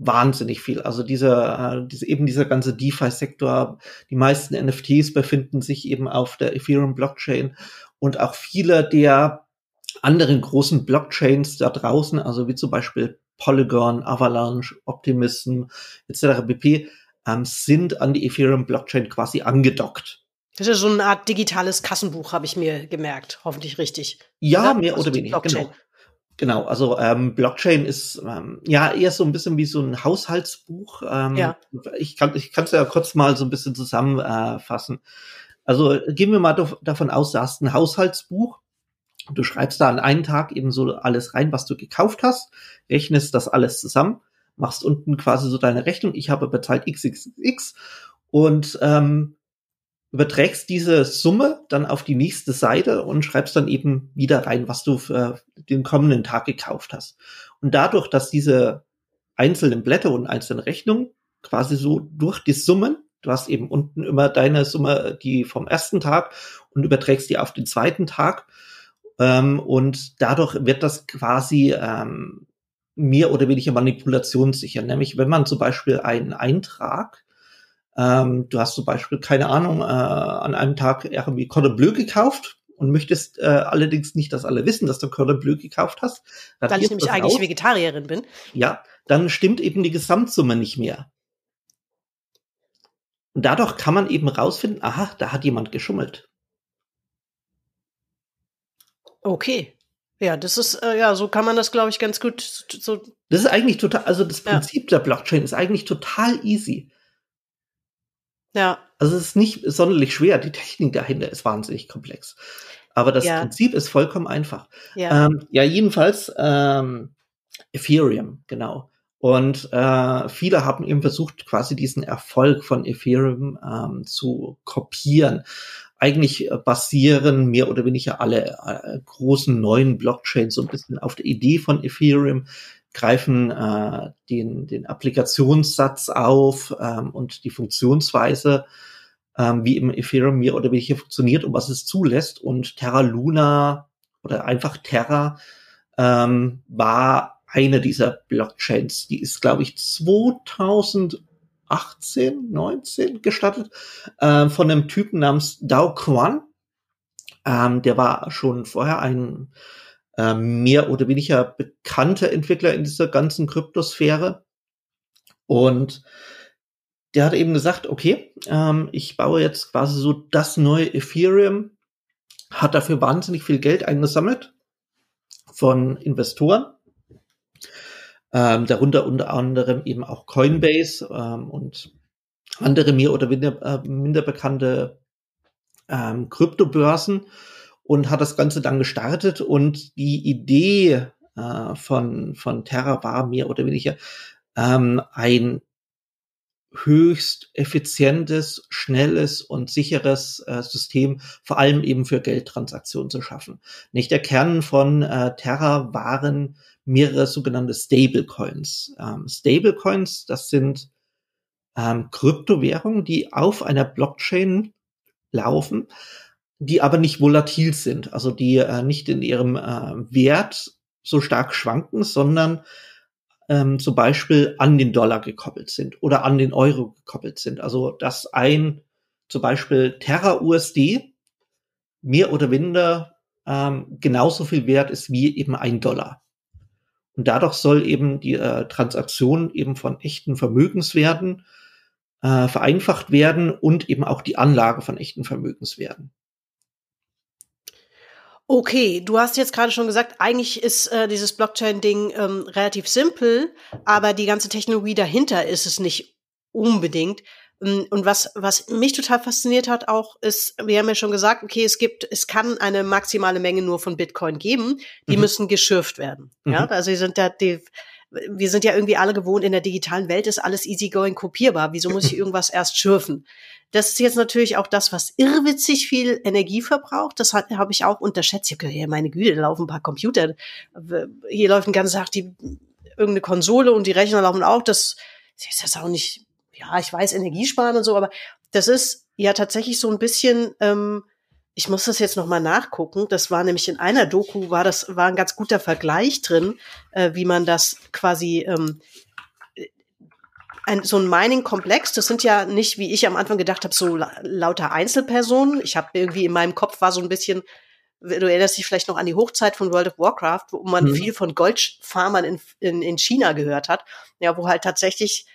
wahnsinnig viel. Also dieser, äh, diese, eben dieser ganze DeFi-Sektor, die meisten NFTs befinden sich eben auf der Ethereum Blockchain und auch viele der anderen großen Blockchains da draußen, also wie zum Beispiel Polygon, Avalanche, Optimism etc. pp, ähm, sind an die Ethereum Blockchain quasi angedockt. Das ist so eine Art digitales Kassenbuch, habe ich mir gemerkt. Hoffentlich richtig. Ja, mehr also oder weniger. Genau. Genau, also ähm, Blockchain ist ähm, ja eher so ein bisschen wie so ein Haushaltsbuch. Ähm, ja. Ich kann ich kann es ja kurz mal so ein bisschen zusammenfassen. also gehen wir mal davon aus, du hast ein Haushaltsbuch. Du schreibst da an einen Tag eben so alles rein, was du gekauft hast, rechnest das alles zusammen, machst unten quasi so deine Rechnung. Ich habe bezahlt XXX und ähm, überträgst diese Summe dann auf die nächste Seite und schreibst dann eben wieder rein, was du für den kommenden Tag gekauft hast. Und dadurch, dass diese einzelnen Blätter und einzelnen Rechnungen quasi so durch die Summen, du hast eben unten immer deine Summe, die vom ersten Tag und überträgst die auf den zweiten Tag. Ähm, und dadurch wird das quasi ähm, mehr oder weniger manipulationssicher. Nämlich, wenn man zum Beispiel einen Eintrag ähm, du hast zum Beispiel, keine Ahnung, äh, an einem Tag irgendwie Cordon Bleu gekauft und möchtest äh, allerdings nicht, dass alle wissen, dass du Cordon Bleu gekauft hast. Weil ich nämlich eigentlich aus. Vegetarierin bin. Ja, dann stimmt eben die Gesamtsumme nicht mehr. Und dadurch kann man eben rausfinden, aha, da hat jemand geschummelt. Okay. Ja, das ist, äh, ja, so kann man das, glaube ich, ganz gut so. Das ist eigentlich total, also das Prinzip ja. der Blockchain ist eigentlich total easy. Ja. Also es ist nicht sonderlich schwer, die Technik dahinter ist wahnsinnig komplex. Aber das Ja. Prinzip ist vollkommen einfach. Ja. Ähm, ja, jedenfalls ähm, Ethereum, genau. Und äh, viele haben eben versucht, quasi diesen Erfolg von Ethereum ähm, zu kopieren. Eigentlich äh, basieren mehr oder weniger alle äh, großen neuen Blockchains so ein bisschen auf der Idee von Ethereum, greifen äh, den, den Applikationssatz auf ähm, und die Funktionsweise, ähm, wie eben Ethereum mehr oder weniger funktioniert und was es zulässt. Und Terra Luna oder einfach Terra ähm, war eine dieser Blockchains. Die ist, glaube ich, 2018, 19 gestartet äh, von einem Typen namens Dao Quan. Ähm, der war schon vorher ein mehr oder weniger bekannter Entwickler in dieser ganzen Kryptosphäre. Und der hat eben gesagt, okay, ähm, ich baue jetzt quasi so das neue Ethereum, hat dafür wahnsinnig viel Geld eingesammelt von Investoren, ähm, darunter unter anderem eben auch Coinbase ähm, und andere mehr oder minder, äh, minder bekannte ähm, Kryptobörsen und hat das Ganze dann gestartet und die Idee äh, von, von Terra war mehr oder weniger ähm, ein höchst effizientes, schnelles und sicheres äh, System, vor allem eben für Geldtransaktionen zu schaffen. Nicht der Kern von äh, Terra waren mehrere sogenannte Stablecoins. Ähm, Stablecoins, das sind ähm, Kryptowährungen, die auf einer Blockchain laufen, die aber nicht volatil sind, also die äh, nicht in ihrem äh, Wert so stark schwanken, sondern ähm, zum Beispiel an den Dollar gekoppelt sind oder an den Euro gekoppelt sind. Also dass ein zum Beispiel Terra USD mehr oder minder ähm, genauso viel wert ist wie eben ein Dollar. Und dadurch soll eben die äh, Transaktion eben von echten Vermögenswerten äh, vereinfacht werden und eben auch die Anlage von echten Vermögenswerten. Okay, du hast jetzt gerade schon gesagt, eigentlich ist äh, dieses Blockchain-Ding ähm, relativ simpel, aber die ganze Technologie dahinter ist es nicht unbedingt. Ähm, Und was, was mich total fasziniert hat auch, ist, wir haben ja schon gesagt, okay, es gibt, es kann eine maximale Menge nur von Bitcoin geben, die Mhm. müssen geschürft werden. Ja, Mhm. also sie sind da, die, wir sind ja irgendwie alle gewohnt, in der digitalen Welt ist alles easygoing kopierbar. Wieso muss ich irgendwas erst schürfen? Das ist jetzt natürlich auch das, was irrwitzig viel Energie verbraucht. Das habe ich auch unterschätzt. Ich habe gedacht, meine Güte, da laufen ein paar Computer. Hier läuft den ganzen Tag die, irgendeine Konsole und die Rechner laufen auch. Das ist jetzt auch nicht, ja, ich weiß, Energiesparen und so, aber das ist ja tatsächlich so ein bisschen, ähm, ich muss das jetzt nochmal nachgucken. Das war nämlich in einer Doku, war das, war ein ganz guter Vergleich drin, äh, wie man das quasi, ähm, ein, so ein Mining-Komplex, das sind ja nicht, wie ich am Anfang gedacht habe, so la lauter Einzelpersonen. Ich habe irgendwie in meinem Kopf war so ein bisschen, du erinnerst dich vielleicht noch an die Hochzeit von World of Warcraft, wo man Mhm. viel von Goldfarmern in, in, in China gehört hat, ja, wo halt tatsächlich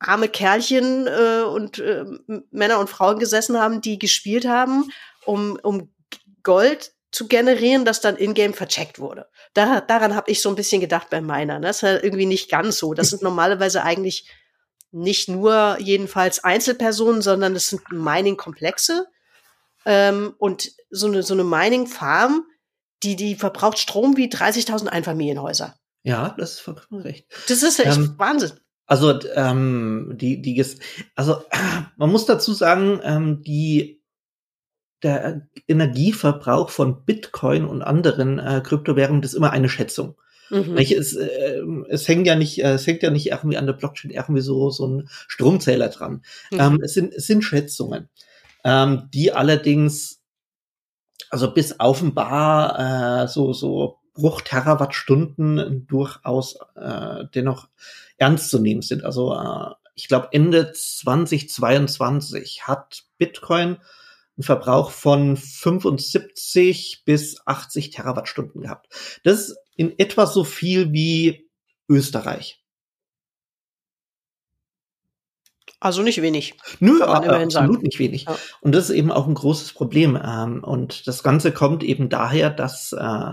arme Kerlchen äh, und äh, Männer und Frauen gesessen haben, die gespielt haben, um, um Gold zu generieren, das dann in-game vercheckt wurde. Da, daran habe ich so ein bisschen gedacht bei meiner. Ne? Das ist halt irgendwie nicht ganz so. Das sind normalerweise eigentlich nicht nur jedenfalls Einzelpersonen, sondern das sind Mining-Komplexe. Ähm, und so eine, so eine Mining-Farm, die, die verbraucht Strom wie 30.000 Einfamilienhäuser. Ja, das ist vollkommen recht. Das ist echt Ähm, Wahnsinn. Also ähm, die die also man muss dazu sagen, ähm, die der Energieverbrauch von Bitcoin und anderen äh, Kryptowährungen das ist immer eine Schätzung. Mhm. Es, äh, es hängt ja nicht, äh, es hängt ja nicht irgendwie an der Blockchain irgendwie so so ein Stromzähler dran. Mhm. Ähm, es sind es sind Schätzungen, ähm, die allerdings also bis offenbar äh, so so Bruch Terawattstunden durchaus äh, dennoch ernst zu nehmen sind. Also äh, ich glaube Ende 2022 hat Bitcoin einen Verbrauch von 75 bis 80 Terawattstunden gehabt. Das ist in etwa so viel wie Österreich. Also nicht wenig. Nö, absolut sagen. nicht wenig. Ja. Und das ist eben auch ein großes Problem. Ähm, und das Ganze kommt eben daher, dass äh,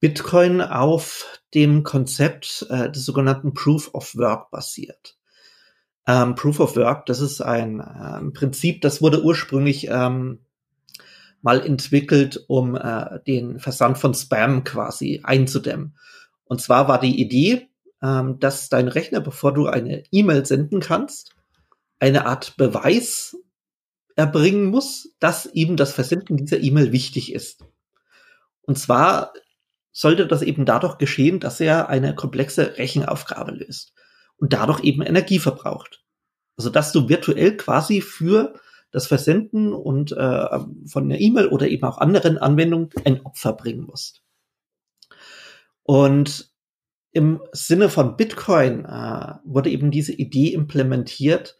Bitcoin auf dem Konzept äh, des sogenannten Proof of Work basiert. Ähm, Proof of Work, das ist ein ähm, Prinzip, das wurde ursprünglich ähm, mal entwickelt, um äh, den Versand von Spam quasi einzudämmen. Und zwar war die Idee, ähm, dass dein Rechner, bevor du eine E-Mail senden kannst, eine Art Beweis erbringen muss, dass eben das Versenden dieser E-Mail wichtig ist. Und zwar sollte das eben dadurch geschehen, dass er eine komplexe Rechenaufgabe löst und dadurch eben Energie verbraucht. Also dass du virtuell quasi für das Versenden und äh, von einer E-Mail oder eben auch anderen Anwendungen ein Opfer bringen musst. Und im Sinne von Bitcoin äh, wurde eben diese Idee implementiert,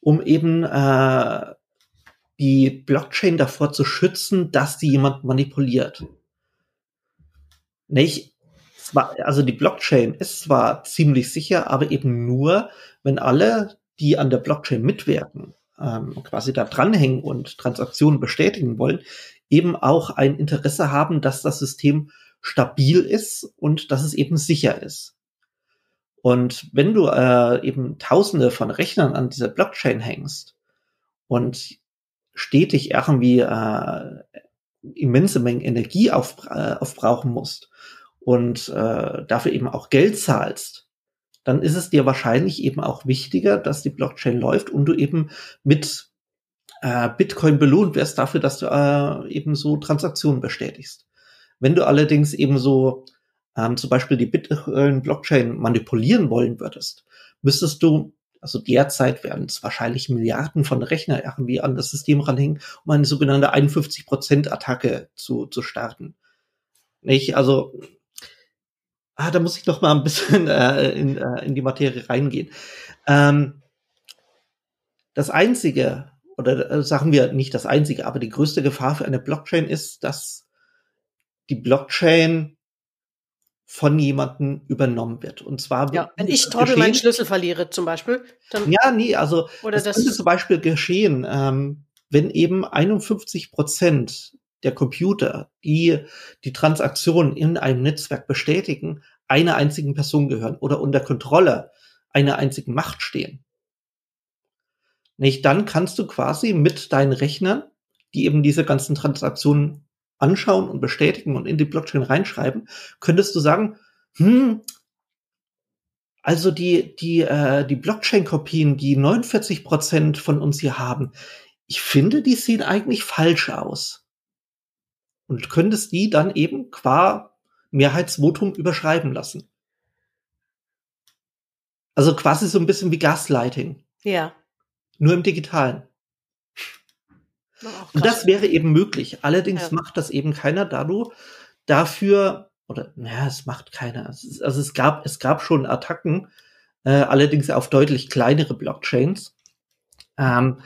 um eben äh, die Blockchain davor zu schützen, dass die jemand manipuliert. Nicht, also die Blockchain ist zwar ziemlich sicher, aber eben nur, wenn alle, die an der Blockchain mitwirken, ähm, quasi da dranhängen und Transaktionen bestätigen wollen, eben auch ein Interesse haben, dass das System stabil ist und dass es eben sicher ist. Und wenn du äh, eben Tausende von Rechnern an dieser Blockchain hängst und stetig irgendwie äh, immense Mengen Energie auf, äh, aufbrauchen musst und äh, dafür eben auch Geld zahlst, dann ist es dir wahrscheinlich eben auch wichtiger, dass die Blockchain läuft und du eben mit äh, Bitcoin belohnt wirst dafür, dass du äh, eben so Transaktionen bestätigst. Wenn du allerdings eben so ähm, zum Beispiel die Bitcoin-Blockchain manipulieren wollen würdest, müsstest du, also derzeit werden es wahrscheinlich Milliarden von Rechner irgendwie an das System ranhängen, um eine sogenannte 51%-Attacke zu, zu starten. Nicht? Also ah, da muss ich noch mal ein bisschen äh, in, äh, in die Materie reingehen. Ähm, das einzige, oder äh, sagen wir nicht das einzige, aber die größte Gefahr für eine Blockchain ist, dass die Blockchain von jemandem übernommen wird. Und zwar ja, wenn ich Trottel meinen Schlüssel verliere, zum Beispiel. Dann ja, nee, also oder das, das könnte zum Beispiel geschehen, ähm, wenn eben 51 Prozent der Computer, die die Transaktionen in einem Netzwerk bestätigen, einer einzigen Person gehören oder unter Kontrolle einer einzigen Macht stehen. Nicht, dann kannst du quasi mit deinen Rechnern, die eben diese ganzen Transaktionen anschauen und bestätigen und in die Blockchain reinschreiben, könntest du sagen, hm, also die, die, äh, die Blockchain-Kopien, die 49 Prozent von uns hier haben, ich finde, die sehen eigentlich falsch aus und könntest die dann eben qua Mehrheitsvotum überschreiben lassen. Also quasi so ein bisschen wie Gaslighting. Ja. Nur im Digitalen. Und das wäre eben möglich. Allerdings ja. macht das eben keiner dadurch, dafür, oder naja, es macht keiner. Also es gab, es gab schon Attacken, äh, allerdings auf deutlich kleinere Blockchains. Ähm,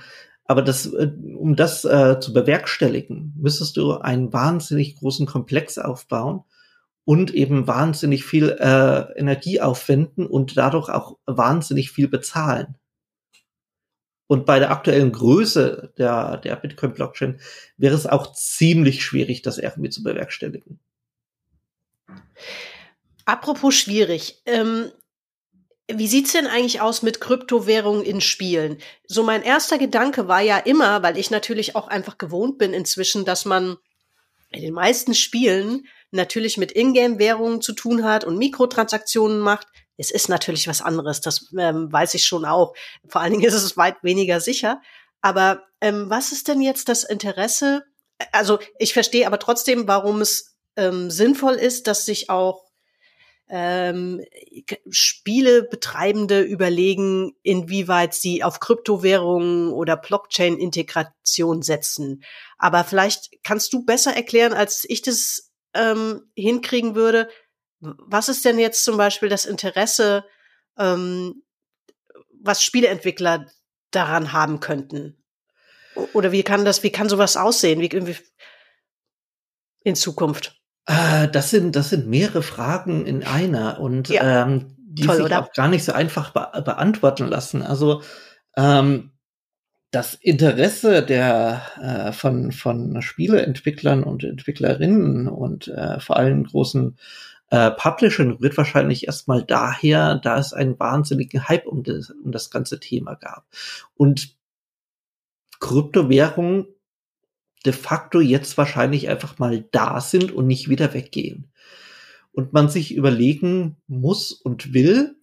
aber das, äh, um das äh, zu bewerkstelligen, müsstest du einen wahnsinnig großen Komplex aufbauen und eben wahnsinnig viel äh, Energie aufwenden und dadurch auch wahnsinnig viel bezahlen. Und bei der aktuellen Größe der, der Bitcoin-Blockchain wäre es auch ziemlich schwierig, das irgendwie zu bewerkstelligen. Apropos schwierig. Ähm, wie sieht's denn eigentlich aus mit Kryptowährungen in Spielen? So mein erster Gedanke war ja immer, weil ich natürlich auch einfach gewohnt bin inzwischen, dass man in den meisten Spielen natürlich mit Ingame-Währungen zu tun hat und Mikrotransaktionen macht. Es ist natürlich was anderes, das ähm, weiß ich schon auch. Vor allen Dingen ist es weit weniger sicher. Aber ähm, was ist denn jetzt das Interesse? Also ich verstehe aber trotzdem, warum es ähm, sinnvoll ist, dass sich auch ähm, Spielebetreibende überlegen, inwieweit sie auf Kryptowährungen oder Blockchain-Integration setzen. Aber vielleicht kannst du besser erklären, als ich das ähm, hinkriegen würde. Was ist denn jetzt zum Beispiel das Interesse, ähm, was Spieleentwickler daran haben könnten? Oder wie kann das, wie kann sowas aussehen? Wie, in Zukunft? Äh, das sind, das sind mehrere Fragen in einer und ja. ähm, die Toll, sich oder? auch gar nicht so einfach be beantworten lassen. Also ähm, das Interesse der äh, von von Spieleentwicklern und Entwicklerinnen und äh, vor allem großen äh, Publishern wird wahrscheinlich erstmal daher, da es einen wahnsinnigen Hype um das, um das ganze Thema gab. Und Kryptowährungen de facto jetzt wahrscheinlich einfach mal da sind und nicht wieder weggehen. Und man sich überlegen muss und will,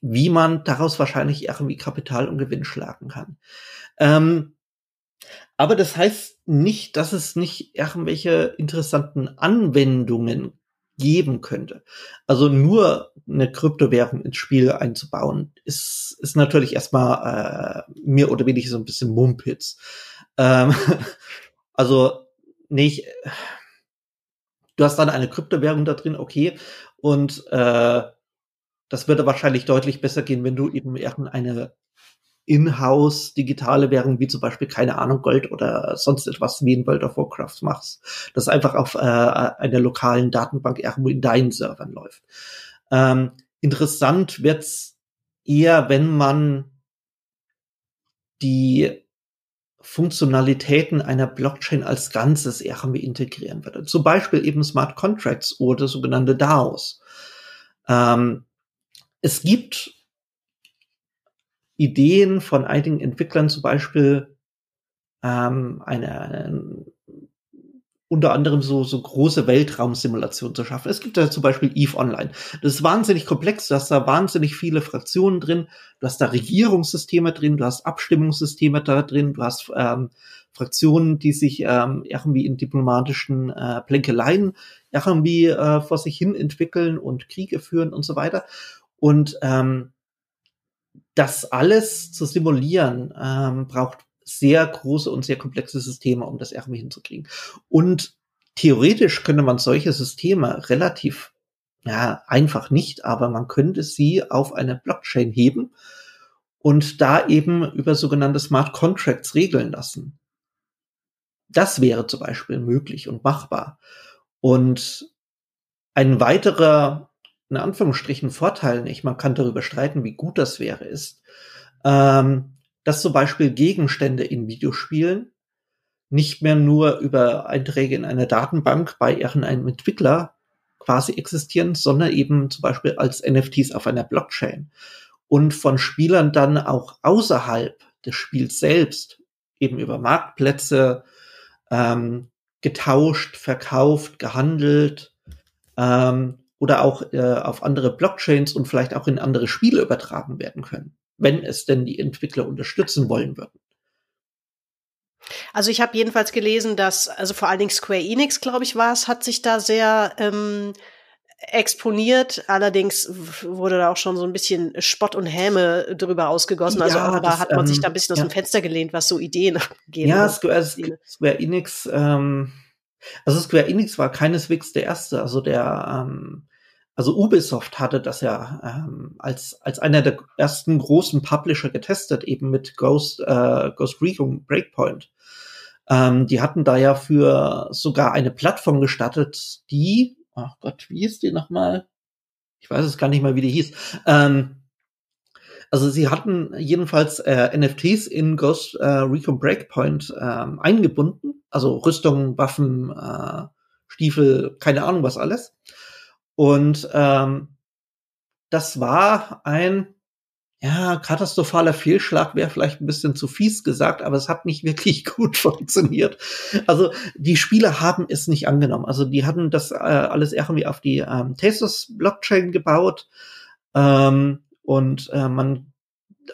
wie man daraus wahrscheinlich irgendwie Kapital und Gewinn schlagen kann. Ähm, aber das heißt nicht, dass es nicht irgendwelche interessanten Anwendungen geben könnte. Also nur eine Kryptowährung ins Spiel einzubauen, ist, ist natürlich erstmal äh, mir oder weniger so ein bisschen Mumpitz. Ähm, also nicht, du hast dann eine Kryptowährung da drin, okay, und äh, das würde wahrscheinlich deutlich besser gehen, wenn du eben irgendeine in-house digitale Währung, wie zum Beispiel, keine Ahnung, Gold oder sonst etwas wie in World of Warcraft machst. Das einfach auf äh, einer lokalen Datenbank irgendwo in deinen Servern läuft. Ähm, interessant wird's eher, wenn man die Funktionalitäten einer Blockchain als Ganzes irgendwie integrieren würde. Zum Beispiel eben Smart Contracts oder sogenannte DAOs. Ähm, es gibt Ideen von einigen Entwicklern, zum Beispiel ähm, eine, eine unter anderem so, so große Weltraumsimulationen zu schaffen. Es gibt da zum Beispiel EVE Online. Das ist wahnsinnig komplex, du hast da wahnsinnig viele Fraktionen drin, du hast da Regierungssysteme drin, du hast Abstimmungssysteme da drin, du hast ähm, Fraktionen, die sich ähm, irgendwie in diplomatischen äh, Plänkeleien irgendwie äh, vor sich hin entwickeln und Kriege führen und so weiter. Und ähm, das alles zu simulieren, ähm, braucht sehr große und sehr komplexe Systeme, um das irgendwie hinzukriegen. Und theoretisch könnte man solche Systeme relativ ja, einfach nicht, aber man könnte sie auf eine Blockchain heben und da eben über sogenannte Smart Contracts regeln lassen. Das wäre zum Beispiel möglich und machbar. Und ein weiterer in Anführungsstrichen Vorteil nicht, man kann darüber streiten, wie gut das wäre, ist, ähm, dass zum Beispiel Gegenstände in Videospielen nicht mehr nur über Einträge in einer Datenbank bei irgendeinem Entwickler quasi existieren, sondern eben zum Beispiel als NFTs auf einer Blockchain. Und von Spielern dann auch außerhalb des Spiels selbst eben über Marktplätze ähm, getauscht, verkauft, gehandelt ähm, oder auch äh, auf andere Blockchains und vielleicht auch in andere Spiele übertragen werden können, wenn es denn die Entwickler unterstützen wollen würden. Also ich habe jedenfalls gelesen, dass, also vor allen Dingen Square Enix, glaube ich, war es, hat sich da sehr ähm, exponiert. Allerdings wurde da auch schon so ein bisschen Spott und Häme drüber ausgegossen. Also ja, da hat man ähm, sich da ein bisschen ja. aus dem Fenster gelehnt, was so Ideen geht. Ja, Square, Square Enix, ähm, also Square Enix war keineswegs der erste. Also der ähm, also Ubisoft hatte das ja ähm, als, als einer der ersten großen Publisher getestet, eben mit Ghost, äh, Ghost Recon Breakpoint. Ähm, die hatten da ja für sogar eine Plattform gestattet, die, ach Gott, wie hieß die nochmal? Ich weiß es gar nicht mal, wie die hieß. Ähm, also sie hatten jedenfalls äh, NFTs in Ghost äh, Recon Breakpoint ähm, eingebunden, also Rüstungen, Waffen, äh, Stiefel, keine Ahnung was alles. Und ähm, das war ein ja, katastrophaler Fehlschlag wäre vielleicht ein bisschen zu fies gesagt, aber es hat nicht wirklich gut funktioniert. Also die Spieler haben es nicht angenommen. Also die hatten das äh, alles irgendwie auf die ähm, Tesos Blockchain gebaut ähm, und äh, man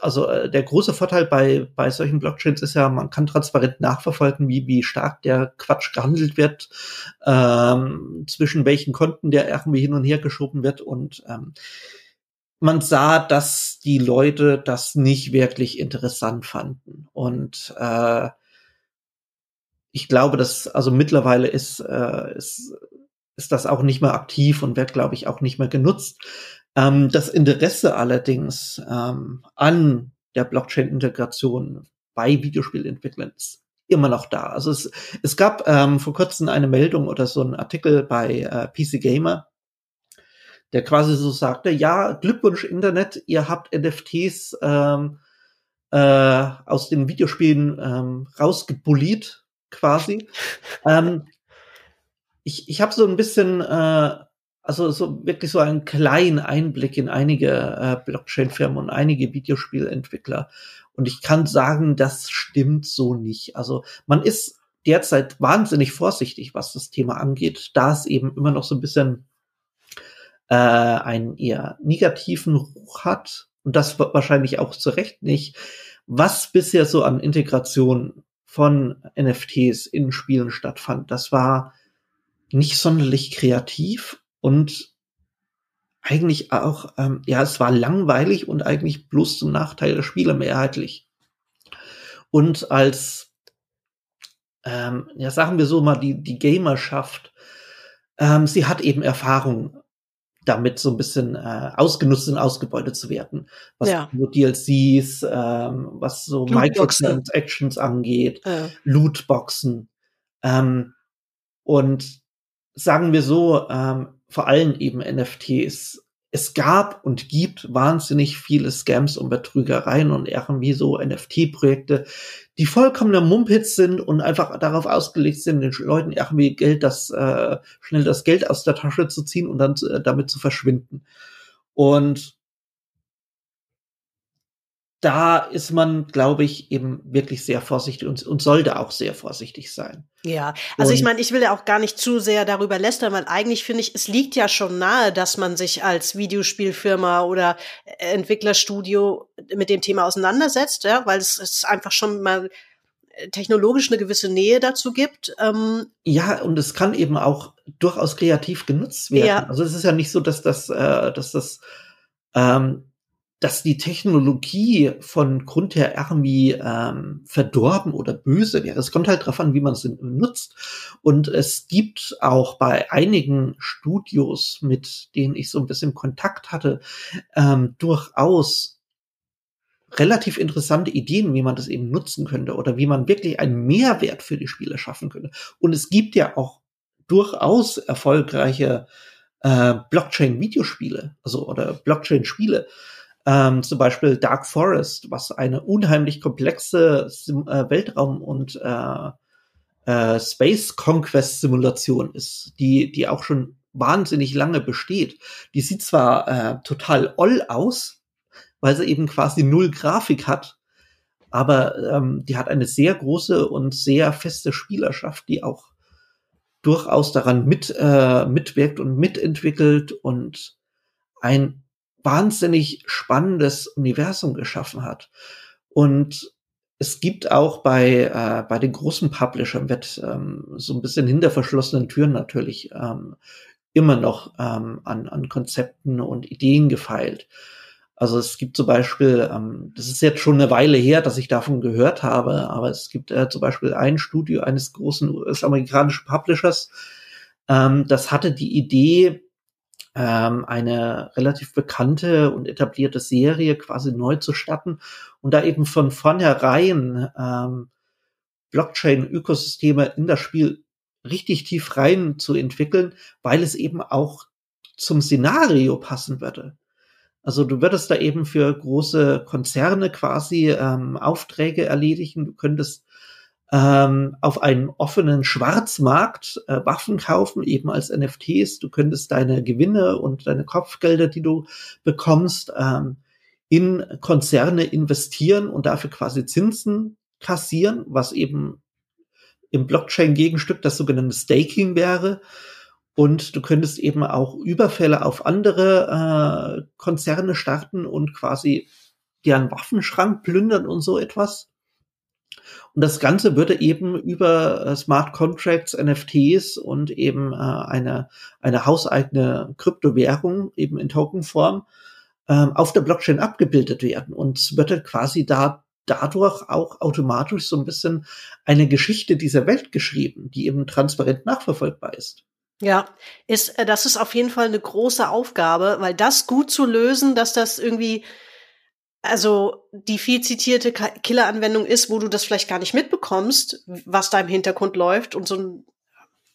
also äh, der große Vorteil bei, bei solchen Blockchains ist ja, man kann transparent nachverfolgen, wie, wie stark der Quatsch gehandelt wird, ähm, zwischen welchen Konten der irgendwie hin und her geschoben wird und ähm, man sah, dass die Leute das nicht wirklich interessant fanden. Und äh, ich glaube, dass also mittlerweile ist, äh, ist, ist das auch nicht mehr aktiv und wird, glaube ich, auch nicht mehr genutzt. Ähm, das Interesse allerdings ähm, an der Blockchain-Integration bei Videospielentwicklern ist immer noch da. Also es, es gab ähm, vor kurzem eine Meldung oder so ein Artikel bei äh, PC Gamer, der quasi so sagte, ja, Glückwunsch Internet, ihr habt NFTs ähm, äh, aus den Videospielen ähm, rausgebullied, quasi. ähm, ich ich habe so ein bisschen äh, also so wirklich so einen kleinen Einblick in einige äh, Blockchain-Firmen und einige Videospielentwickler. Und ich kann sagen, das stimmt so nicht. Also man ist derzeit wahnsinnig vorsichtig, was das Thema angeht, da es eben immer noch so ein bisschen äh, einen eher negativen Ruch hat und das wahrscheinlich auch zu Recht nicht. Was bisher so an Integration von NFTs in Spielen stattfand, das war nicht sonderlich kreativ und eigentlich auch, ähm, ja, es war langweilig und eigentlich bloß zum Nachteil der Spieler mehrheitlich. Und als, ähm, ja, sagen wir so mal, die, die Gamerschaft, ähm, sie hat eben Erfahrung damit so ein bisschen äh, ausgenutzt und ausgebeutet zu werden. Was Ja. so DLCs, ähm, was so. Microtransactions angeht, Ja. Lootboxen. Ähm, und sagen wir so, ähm, vor allem eben NFTs. Es gab und gibt wahnsinnig viele Scams und Betrügereien und irgendwie so NFT-Projekte, die vollkommener Mumpitz sind und einfach darauf ausgelegt sind, den Leuten irgendwie Geld, das äh, schnell das Geld aus der Tasche zu ziehen und dann äh, damit zu verschwinden. Und da ist man, glaube ich, eben wirklich sehr vorsichtig und, und sollte auch sehr vorsichtig sein. Ja, also ich Und- meine, ich will ja auch gar nicht zu sehr darüber lästern, weil eigentlich finde ich, es liegt ja schon nahe, dass man sich als Videospielfirma oder Entwicklerstudio mit dem Thema auseinandersetzt, ja, weil es, es einfach schon mal technologisch eine gewisse Nähe dazu gibt. Ähm, Ja, und es kann eben auch durchaus kreativ genutzt werden. Ja. Also es ist ja nicht so, dass das, äh, dass das, ähm, dass die Technologie von Grund her irgendwie ähm, verdorben oder böse wäre. Es kommt halt drauf an, wie man sie nutzt. Und es gibt auch bei einigen Studios, mit denen ich so ein bisschen Kontakt hatte, ähm, durchaus relativ interessante Ideen, wie man das eben nutzen könnte oder wie man wirklich einen Mehrwert für die Spieler schaffen könnte. Und es gibt ja auch durchaus erfolgreiche äh, Blockchain-Videospiele, also oder Blockchain-Spiele. Ähm, zum Beispiel Dark Forest, was eine unheimlich komplexe Sim äh, Weltraum- und äh, äh, Space Conquest Simulation ist, die, die auch schon wahnsinnig lange besteht. Die sieht zwar äh, total oll aus, weil sie eben quasi null Grafik hat, aber ähm, die hat eine sehr große und sehr feste Spielerschaft, die auch durchaus daran mit, äh, mitwirkt und mitentwickelt und ein wahnsinnig spannendes Universum geschaffen hat. Und es gibt auch bei, äh, bei den großen Publishern wird ähm, so ein bisschen hinter verschlossenen Türen natürlich ähm, immer noch ähm, an, an Konzepten und Ideen gefeilt. Also es gibt zum Beispiel, ähm, das ist jetzt schon eine Weile her, dass ich davon gehört habe, aber es gibt äh, zum Beispiel ein Studio eines großen US-amerikanischen Publishers, ähm, das hatte die Idee, ähm, eine relativ bekannte und etablierte Serie quasi neu zu starten und da eben von vornherein ähm, Blockchain-Ökosysteme in das Spiel richtig tief rein zu entwickeln, weil es eben auch zum Szenario passen würde. Also du würdest da eben für große Konzerne quasi ähm, Aufträge erledigen. Du könntest ähm, auf einem offenen Schwarzmarkt äh, Waffen kaufen, eben als NFTs. Du könntest deine Gewinne und deine Kopfgelder, die du bekommst, ähm, in Konzerne investieren und dafür quasi Zinsen kassieren, was eben im Blockchain-Gegenstück das sogenannte Staking wäre. Und du könntest eben auch Überfälle auf andere äh, Konzerne starten und quasi deren Waffenschrank plündern und so etwas. Und das Ganze würde eben über äh, Smart Contracts, NFTs und eben äh, eine, eine hauseigene Kryptowährung eben in Tokenform ähm, auf der Blockchain abgebildet werden. Und es würde quasi da dadurch auch automatisch so ein bisschen eine Geschichte dieser Welt geschrieben, die eben transparent nachverfolgbar ist. Ja, ist, äh, das ist auf jeden Fall eine große Aufgabe, weil das gut zu lösen, dass das irgendwie, also die viel zitierte Killeranwendung ist, wo du das vielleicht gar nicht mitbekommst, was da im Hintergrund läuft und so ein,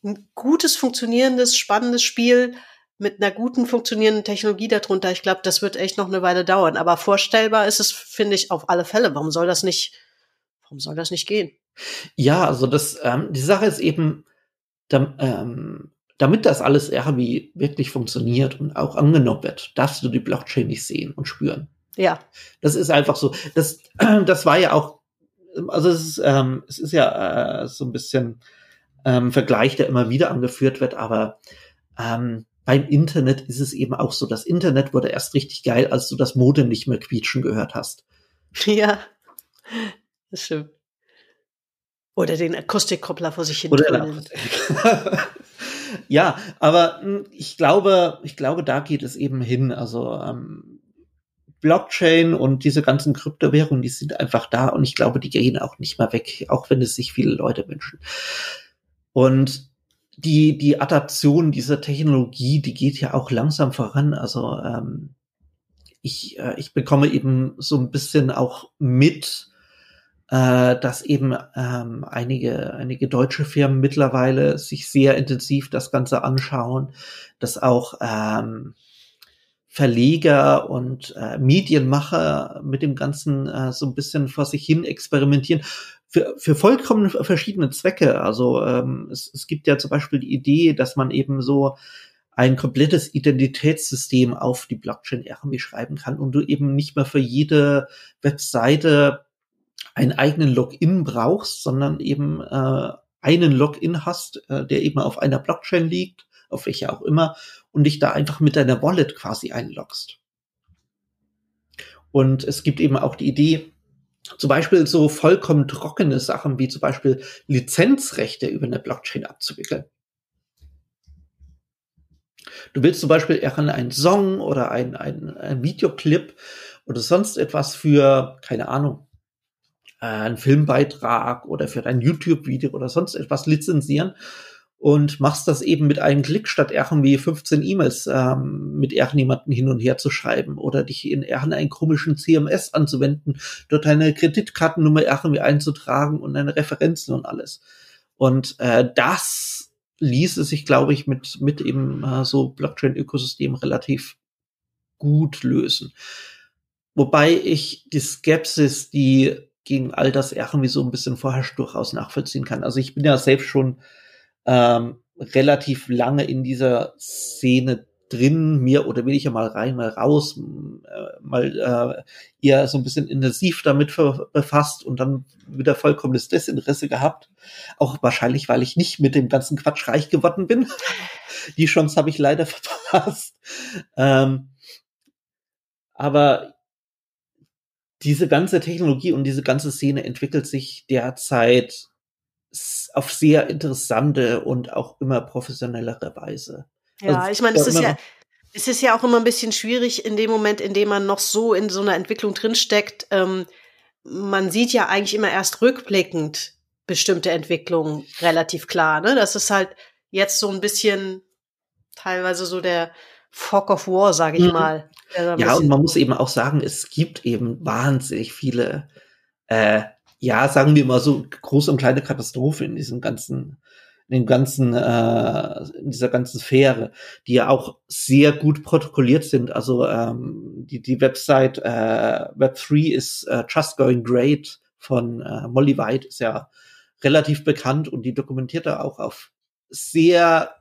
ein gutes, funktionierendes, spannendes Spiel mit einer guten, funktionierenden Technologie darunter. Ich glaube, das wird echt noch eine Weile dauern. Aber vorstellbar ist es, finde ich, auf alle Fälle. Warum soll das nicht, warum soll das nicht gehen? Ja, also das, ähm, die Sache ist eben, dam, ähm, damit das alles irgendwie wirklich funktioniert und auch angenommen wird, darfst du die Blockchain nicht sehen und spüren. Ja, Das ist einfach so. Das, das war ja auch also es ist, ähm, es ist ja äh, so ein bisschen ähm, Vergleich, der immer wieder angeführt wird, aber ähm, beim Internet ist es eben auch so. Das Internet wurde erst richtig geil, als du das Modem nicht mehr quietschen gehört hast. Ja, das stimmt. Oder den Akustikkoppler vor sich hin. Oder ja, aber hm, ich glaube, ich glaube, da geht es eben hin. Also ähm, Blockchain und diese ganzen Kryptowährungen, die sind einfach da und ich glaube, die gehen auch nicht mehr weg, auch wenn es sich viele Leute wünschen. Und die, die Adaption dieser Technologie, die geht ja auch langsam voran. Also ähm, ich, äh, ich bekomme eben so ein bisschen auch mit, äh, dass eben ähm, einige, einige deutsche Firmen mittlerweile sich sehr intensiv das Ganze anschauen, dass auch ähm, Verleger und äh, Medienmacher mit dem Ganzen äh, so ein bisschen vor sich hin experimentieren für, für vollkommen verschiedene Zwecke. Also ähm, es, es gibt ja zum Beispiel die Idee, dass man eben so ein komplettes Identitätssystem auf die Blockchain irgendwie schreiben kann und du eben nicht mehr für jede Webseite einen eigenen Login brauchst, sondern eben äh, einen Login hast, äh, der eben auf einer Blockchain liegt, auf welcher auch immer, und dich da einfach mit deiner Wallet quasi einloggst. Und es gibt eben auch die Idee, zum Beispiel so vollkommen trockene Sachen wie zum Beispiel Lizenzrechte über eine Blockchain abzuwickeln. Du willst zum Beispiel einen Song oder ein, ein, ein Videoclip oder sonst etwas für, keine Ahnung, äh, einen Filmbeitrag oder für dein YouTube-Video oder sonst etwas lizenzieren und machst das eben mit einem Klick, statt irgendwie 15 E-Mails ähm, mit irgendjemanden hin und her zu schreiben oder dich in irgendeinen komischen CMS anzuwenden, dort deine Kreditkartennummer irgendwie einzutragen und deine Referenzen und alles. Und äh, das ließe sich, glaube ich, mit, mit eben äh, so Blockchain-Ökosystem relativ gut lösen. Wobei ich die Skepsis, die gegen all das irgendwie so ein bisschen vorherrscht, durchaus nachvollziehen kann. Also ich bin ja selbst schon ähm, relativ lange in dieser Szene drin, mehr oder weniger mal rein, mal raus, äh, mal äh, eher so ein bisschen intensiv damit befasst und dann wieder vollkommenes Desinteresse gehabt. Auch wahrscheinlich, weil ich nicht mit dem ganzen Quatsch reich geworden bin. Die Chance habe ich leider verpasst. Ähm, aber diese ganze Technologie und diese ganze Szene entwickelt sich derzeit auf sehr interessante und auch immer professionellere Weise. Ja, also, ich meine, es ist ja, es ist ja auch immer ein bisschen schwierig in dem Moment, in dem man noch so in so einer Entwicklung drinsteckt. Ähm, man sieht ja eigentlich immer erst rückblickend bestimmte Entwicklungen relativ klar. Ne? Das ist halt jetzt so ein bisschen teilweise so der Fog of War, sage ich mhm. mal. Ja, und man muss eben auch sagen, es gibt eben wahnsinnig viele äh, ja, sagen wir mal so, große und kleine Katastrophe in diesem ganzen, in dem ganzen, äh, in dieser ganzen Sphäre, die ja auch sehr gut protokolliert sind. Also ähm, die, die Website äh, Web3 ist äh, Just Going Great von äh, Molly White, ist ja relativ bekannt und die dokumentiert da auch auf sehr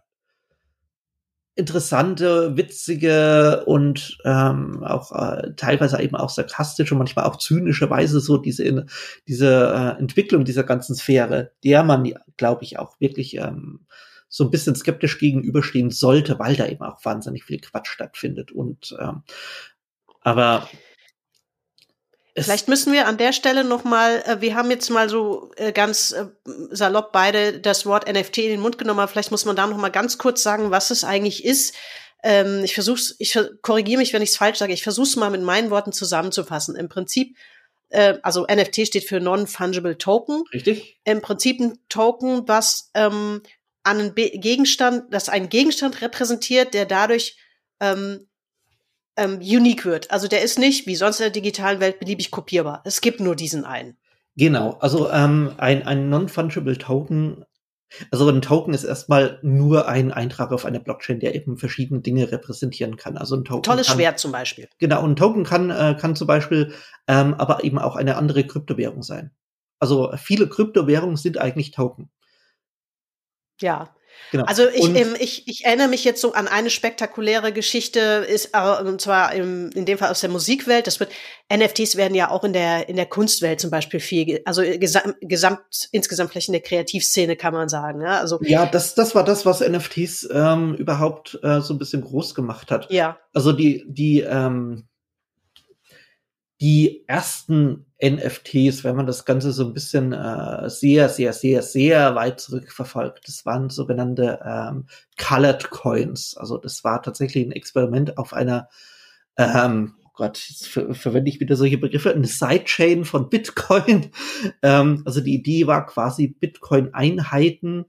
interessante, witzige und ähm, auch äh, teilweise eben auch sarkastische, manchmal auch zynische Weise so diese diese äh, Entwicklung dieser ganzen Sphäre, der man, glaube ich, auch wirklich ähm, so ein bisschen skeptisch gegenüberstehen sollte, weil da eben auch wahnsinnig viel Quatsch stattfindet und ähm, aber Vielleicht müssen wir an der Stelle noch mal, äh, wir haben jetzt mal so äh, ganz äh, salopp beide das Wort NFT in den Mund genommen, aber vielleicht muss man da noch mal ganz kurz sagen, was es eigentlich ist. Ähm, ich versuche, ich korrigiere mich, wenn ich es falsch sage. Ich versuche es mal mit meinen Worten zusammenzufassen. Im Prinzip, äh, also NFT steht für Non-Fungible Token. Richtig. Im Prinzip ein Token, was ähm, an einen Be Gegenstand, das einen Gegenstand repräsentiert, der dadurch ähm, ähm, unique wird. Also der ist nicht, wie sonst in der digitalen Welt, beliebig kopierbar. Es gibt nur diesen einen. Genau, also ähm, ein, ein Non-Fungible Token, also ein Token ist erstmal nur ein Eintrag auf einer Blockchain, der eben verschiedene Dinge repräsentieren kann. Also ein Token. Tolles kann, Schwert zum Beispiel. Genau, ein Token kann, äh, kann zum Beispiel ähm, aber eben auch eine andere Kryptowährung sein. Also viele Kryptowährungen sind eigentlich Token. Ja, Genau. Also ich, ähm, ich, ich erinnere mich jetzt so an eine spektakuläre Geschichte, ist äh, und zwar im, in dem Fall aus der Musikwelt. Das wird NFTs werden ja auch in der in der Kunstwelt zum Beispiel viel, also gesamt, gesamt insgesamt vielleicht in der Kreativszene kann man sagen. Ja, also ja, das das war das, was NFTs ähm, überhaupt äh, so ein bisschen groß gemacht hat. Ja. Also die die ähm, die ersten NFTs, wenn man das Ganze so ein bisschen äh, sehr, sehr, sehr, sehr weit zurückverfolgt, das waren sogenannte ähm, Colored Coins. Also das war tatsächlich ein Experiment auf einer, ähm, oh Gott, jetzt ver verwende ich wieder solche Begriffe, eine Sidechain von Bitcoin. ähm, also die Idee war quasi Bitcoin-Einheiten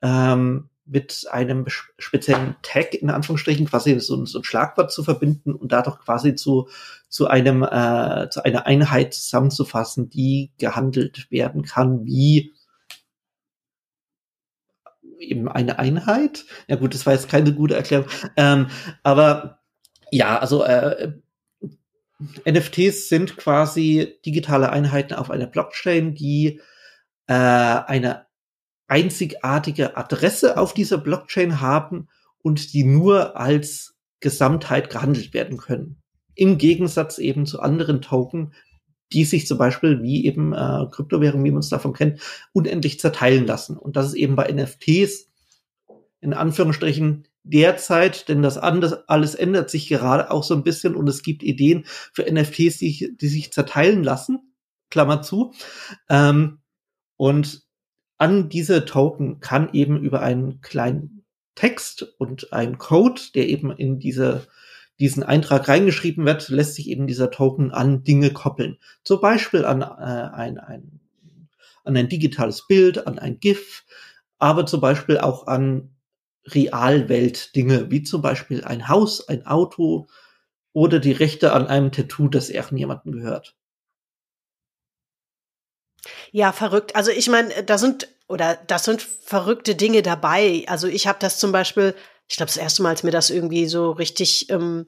ähm, mit einem speziellen Tag in Anführungsstrichen quasi so, so ein Schlagwort zu verbinden und dadurch quasi zu zu einem äh, zu einer Einheit zusammenzufassen, die gehandelt werden kann wie eben eine Einheit. Ja gut, das war jetzt keine gute Erklärung, ähm, aber ja, also äh, NFTs sind quasi digitale Einheiten auf einer Blockchain, die äh, eine einzigartige Adresse auf dieser Blockchain haben und die nur als Gesamtheit gehandelt werden können. Im Gegensatz eben zu anderen Token, die sich zum Beispiel wie eben äh, Kryptowährungen, wie man es davon kennt, unendlich zerteilen lassen. Und das ist eben bei NFTs in Anführungsstrichen derzeit, denn das anders, alles ändert sich gerade auch so ein bisschen und es gibt Ideen für NFTs, die, die sich zerteilen lassen, Klammer zu. Ähm, und an diese Token kann eben über einen kleinen Text und ein Code, der eben in diese, diesen Eintrag reingeschrieben wird, lässt sich eben dieser Token an Dinge koppeln. Zum Beispiel an, äh, ein, ein, an ein digitales Bild, an ein GIF, aber zum Beispiel auch an Realwelt-Dinge, wie zum Beispiel ein Haus, ein Auto oder die Rechte an einem Tattoo, das irgendjemandem gehört. Ja, verrückt. Also ich meine, da sind oder das sind verrückte Dinge dabei. Also ich habe das zum Beispiel, ich glaube, das erste Mal, als mir das irgendwie so richtig ähm,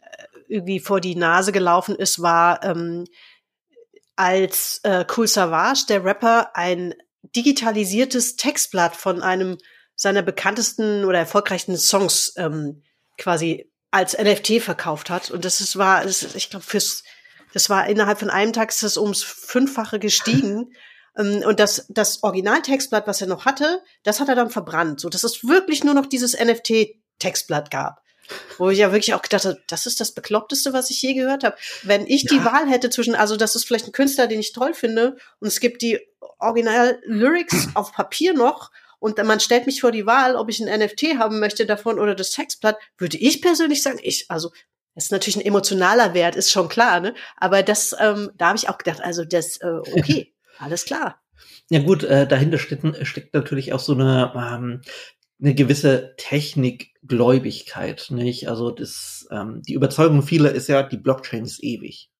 äh, irgendwie vor die Nase gelaufen ist, war ähm, als äh, Cool Savage, der Rapper, ein digitalisiertes Textblatt von einem seiner bekanntesten oder erfolgreichsten Songs ähm, quasi als NFT verkauft hat. Und das ist, war, das, ich glaube, fürs das war innerhalb von einem Tag ist das ums Fünffache gestiegen. Ähm, und das, das Originaltextblatt, was er noch hatte, das hat er dann verbrannt, so dass es wirklich nur noch dieses NFT-Textblatt gab. Wo ich ja wirklich auch gedacht habe, das ist das Bekloppteste, was ich je gehört habe. Wenn ich ja. die Wahl hätte zwischen, also das ist vielleicht ein Künstler, den ich toll finde, und es gibt die Original-Lyrics auf Papier noch, und man stellt mich vor die Wahl, ob ich ein NFT haben möchte davon oder das Textblatt, würde ich persönlich sagen, ich, also das ist natürlich ein emotionaler Wert, ist schon klar, ne? Aber das, ähm, da habe ich auch gedacht, also das, äh, okay, alles klar. Ja gut, äh, dahinter steckt, steckt natürlich auch so eine, ähm, eine gewisse Technikgläubigkeit, nicht? Also das, ähm, die Überzeugung vieler ist ja, die Blockchain ist ewig.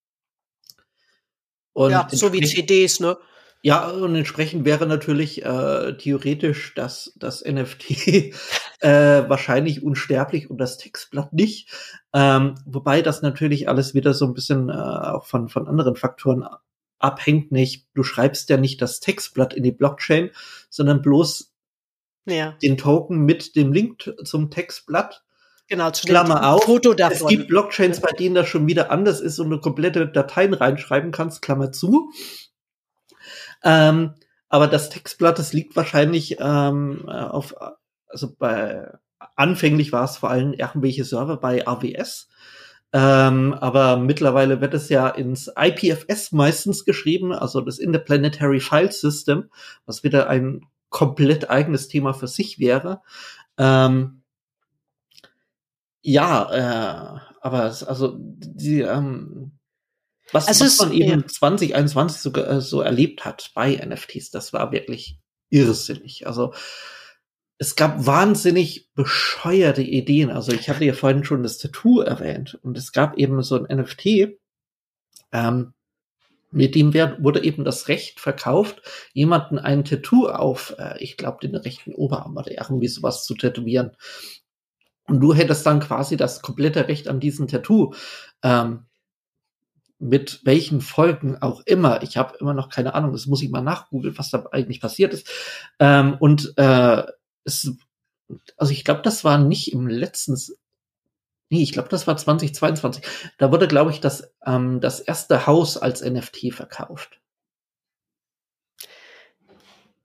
Und ja, so wie CDs, ne? Ja, und entsprechend wäre natürlich äh, theoretisch das, das NFT äh, wahrscheinlich unsterblich und das Textblatt nicht. Ähm, wobei das natürlich alles wieder so ein bisschen äh, auch von, von anderen Faktoren abhängt. Nicht, du schreibst ja nicht das Textblatt in die Blockchain, sondern bloß ja. den Token mit dem Link zum Textblatt. Genau, zu Klammer auf. Foto davon. Es gibt Blockchains, bei denen das schon wieder anders ist und du komplette Dateien reinschreiben kannst, Klammer zu. Ähm, aber das Textblatt, das liegt wahrscheinlich ähm, auf, also bei anfänglich war es vor allem irgendwelche Server bei AWS. Ähm, aber mittlerweile wird es ja ins IPFS meistens geschrieben, also das Interplanetary File System, was wieder ein komplett eigenes Thema für sich wäre. Ähm, ja, äh, aber es, also die, ähm, was, also was man eben ja. 2021 so, äh, so erlebt hat bei NFTs, das war wirklich irrsinnig. Also es gab wahnsinnig bescheuerte Ideen. Also ich hatte ja vorhin schon das Tattoo erwähnt und es gab eben so ein NFT, ähm, mit dem wurde eben das Recht verkauft, jemanden ein Tattoo auf, äh, ich glaube, den rechten Oberarm oder irgendwie sowas zu tätowieren. Und du hättest dann quasi das komplette Recht an diesem Tattoo. Ähm, mit welchen Folgen auch immer. Ich habe immer noch keine Ahnung, das muss ich mal nachgoogeln, was da eigentlich passiert ist. Ähm, und äh, es, also ich glaube, das war nicht im letzten, nee, ich glaube, das war 2022. Da wurde, glaube ich, das, ähm, das erste Haus als NFT verkauft.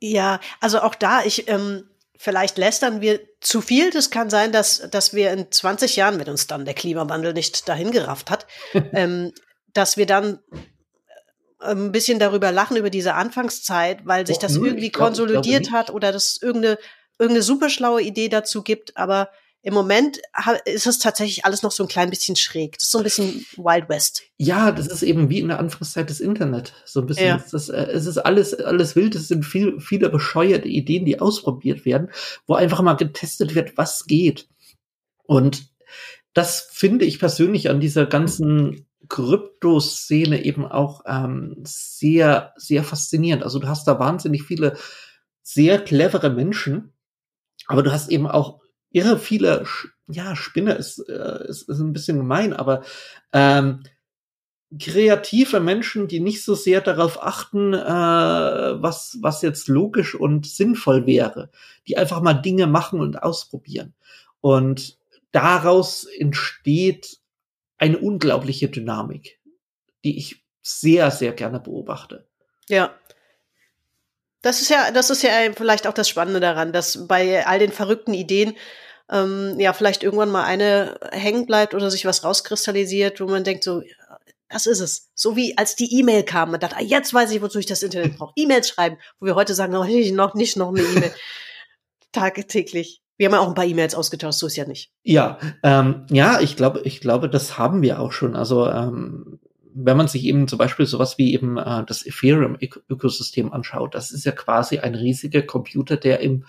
Ja, also auch da, ich, ähm, vielleicht lästern wir zu viel. Das kann sein, dass, dass wir in 20 Jahren, wenn uns dann der Klimawandel nicht dahin gerafft hat, ähm, dass wir dann äh, ein bisschen darüber lachen, über diese Anfangszeit, weil sich oh, das irgendwie glaub, konsolidiert hat oder das irgendeine, irgendeine super schlaue Idee dazu gibt. Aber im Moment ist es tatsächlich alles noch so ein klein bisschen schräg. Das ist so ein bisschen Wild West. Ja, das ist eben wie in der Anfangszeit des Internet. So ein bisschen. Ja. Das, äh, es ist alles, alles wild. Es sind viel, viele bescheuerte Ideen, die ausprobiert werden, wo einfach mal getestet wird, was geht. Und das finde ich persönlich an dieser ganzen Krypto-Szene eben auch ähm, sehr, sehr faszinierend. Also du hast da wahnsinnig viele sehr clevere Menschen, aber du hast eben auch irre viele, ja, Spinner ist, äh, ist, ist ein bisschen gemein, aber ähm, kreative Menschen, die nicht so sehr darauf achten, äh, was, was jetzt logisch und sinnvoll wäre, die einfach mal Dinge machen und ausprobieren. Und daraus entsteht eine unglaubliche Dynamik, die ich sehr, sehr gerne beobachte. Ja. Das ist ja, das ist ja vielleicht auch das Spannende daran, dass bei all den verrückten Ideen ähm, ja vielleicht irgendwann mal eine hängen bleibt oder sich was rauskristallisiert, wo man denkt so, das ist es. So wie als die E-Mail kam, man dachte, ah, jetzt weiß ich, wozu ich das Internet brauche. E-Mails schreiben, wo wir heute sagen, noch nicht, noch nicht noch eine E-Mail. Tagtäglich. Wir haben ja auch ein paar E-Mails ausgetauscht, so ist ja nicht. Ja, ähm, ja, ich glaube, ich glaube, das haben wir auch schon. Also ähm, wenn man sich eben zum Beispiel sowas wie eben äh, das Ethereum-Ökosystem anschaut, das ist ja quasi ein riesiger Computer, der im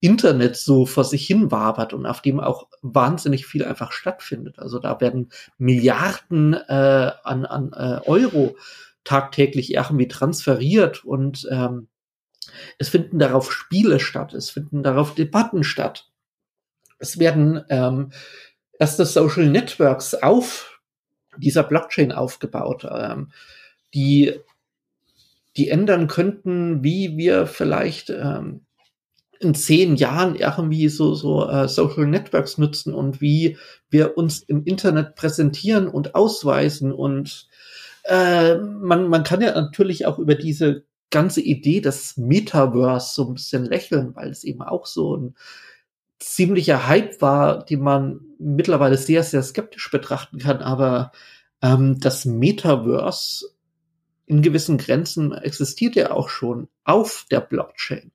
Internet so vor sich hin wabert und auf dem auch wahnsinnig viel einfach stattfindet. Also da werden Milliarden äh, an, an äh, Euro tagtäglich irgendwie transferiert und ähm, es finden darauf Spiele statt, es finden darauf Debatten statt. Es werden ähm, erste Social Networks auf dieser Blockchain aufgebaut, ähm, die, die ändern könnten, wie wir vielleicht ähm, in zehn Jahren irgendwie so, so uh, Social Networks nutzen und wie wir uns im Internet präsentieren und ausweisen. Und äh, man, man kann ja natürlich auch über diese ganze Idee des Metaverse so ein bisschen lächeln, weil es eben auch so ein ziemlicher Hype war, den man mittlerweile sehr, sehr skeptisch betrachten kann. Aber ähm, das Metaverse in gewissen Grenzen existiert ja auch schon auf der Blockchain.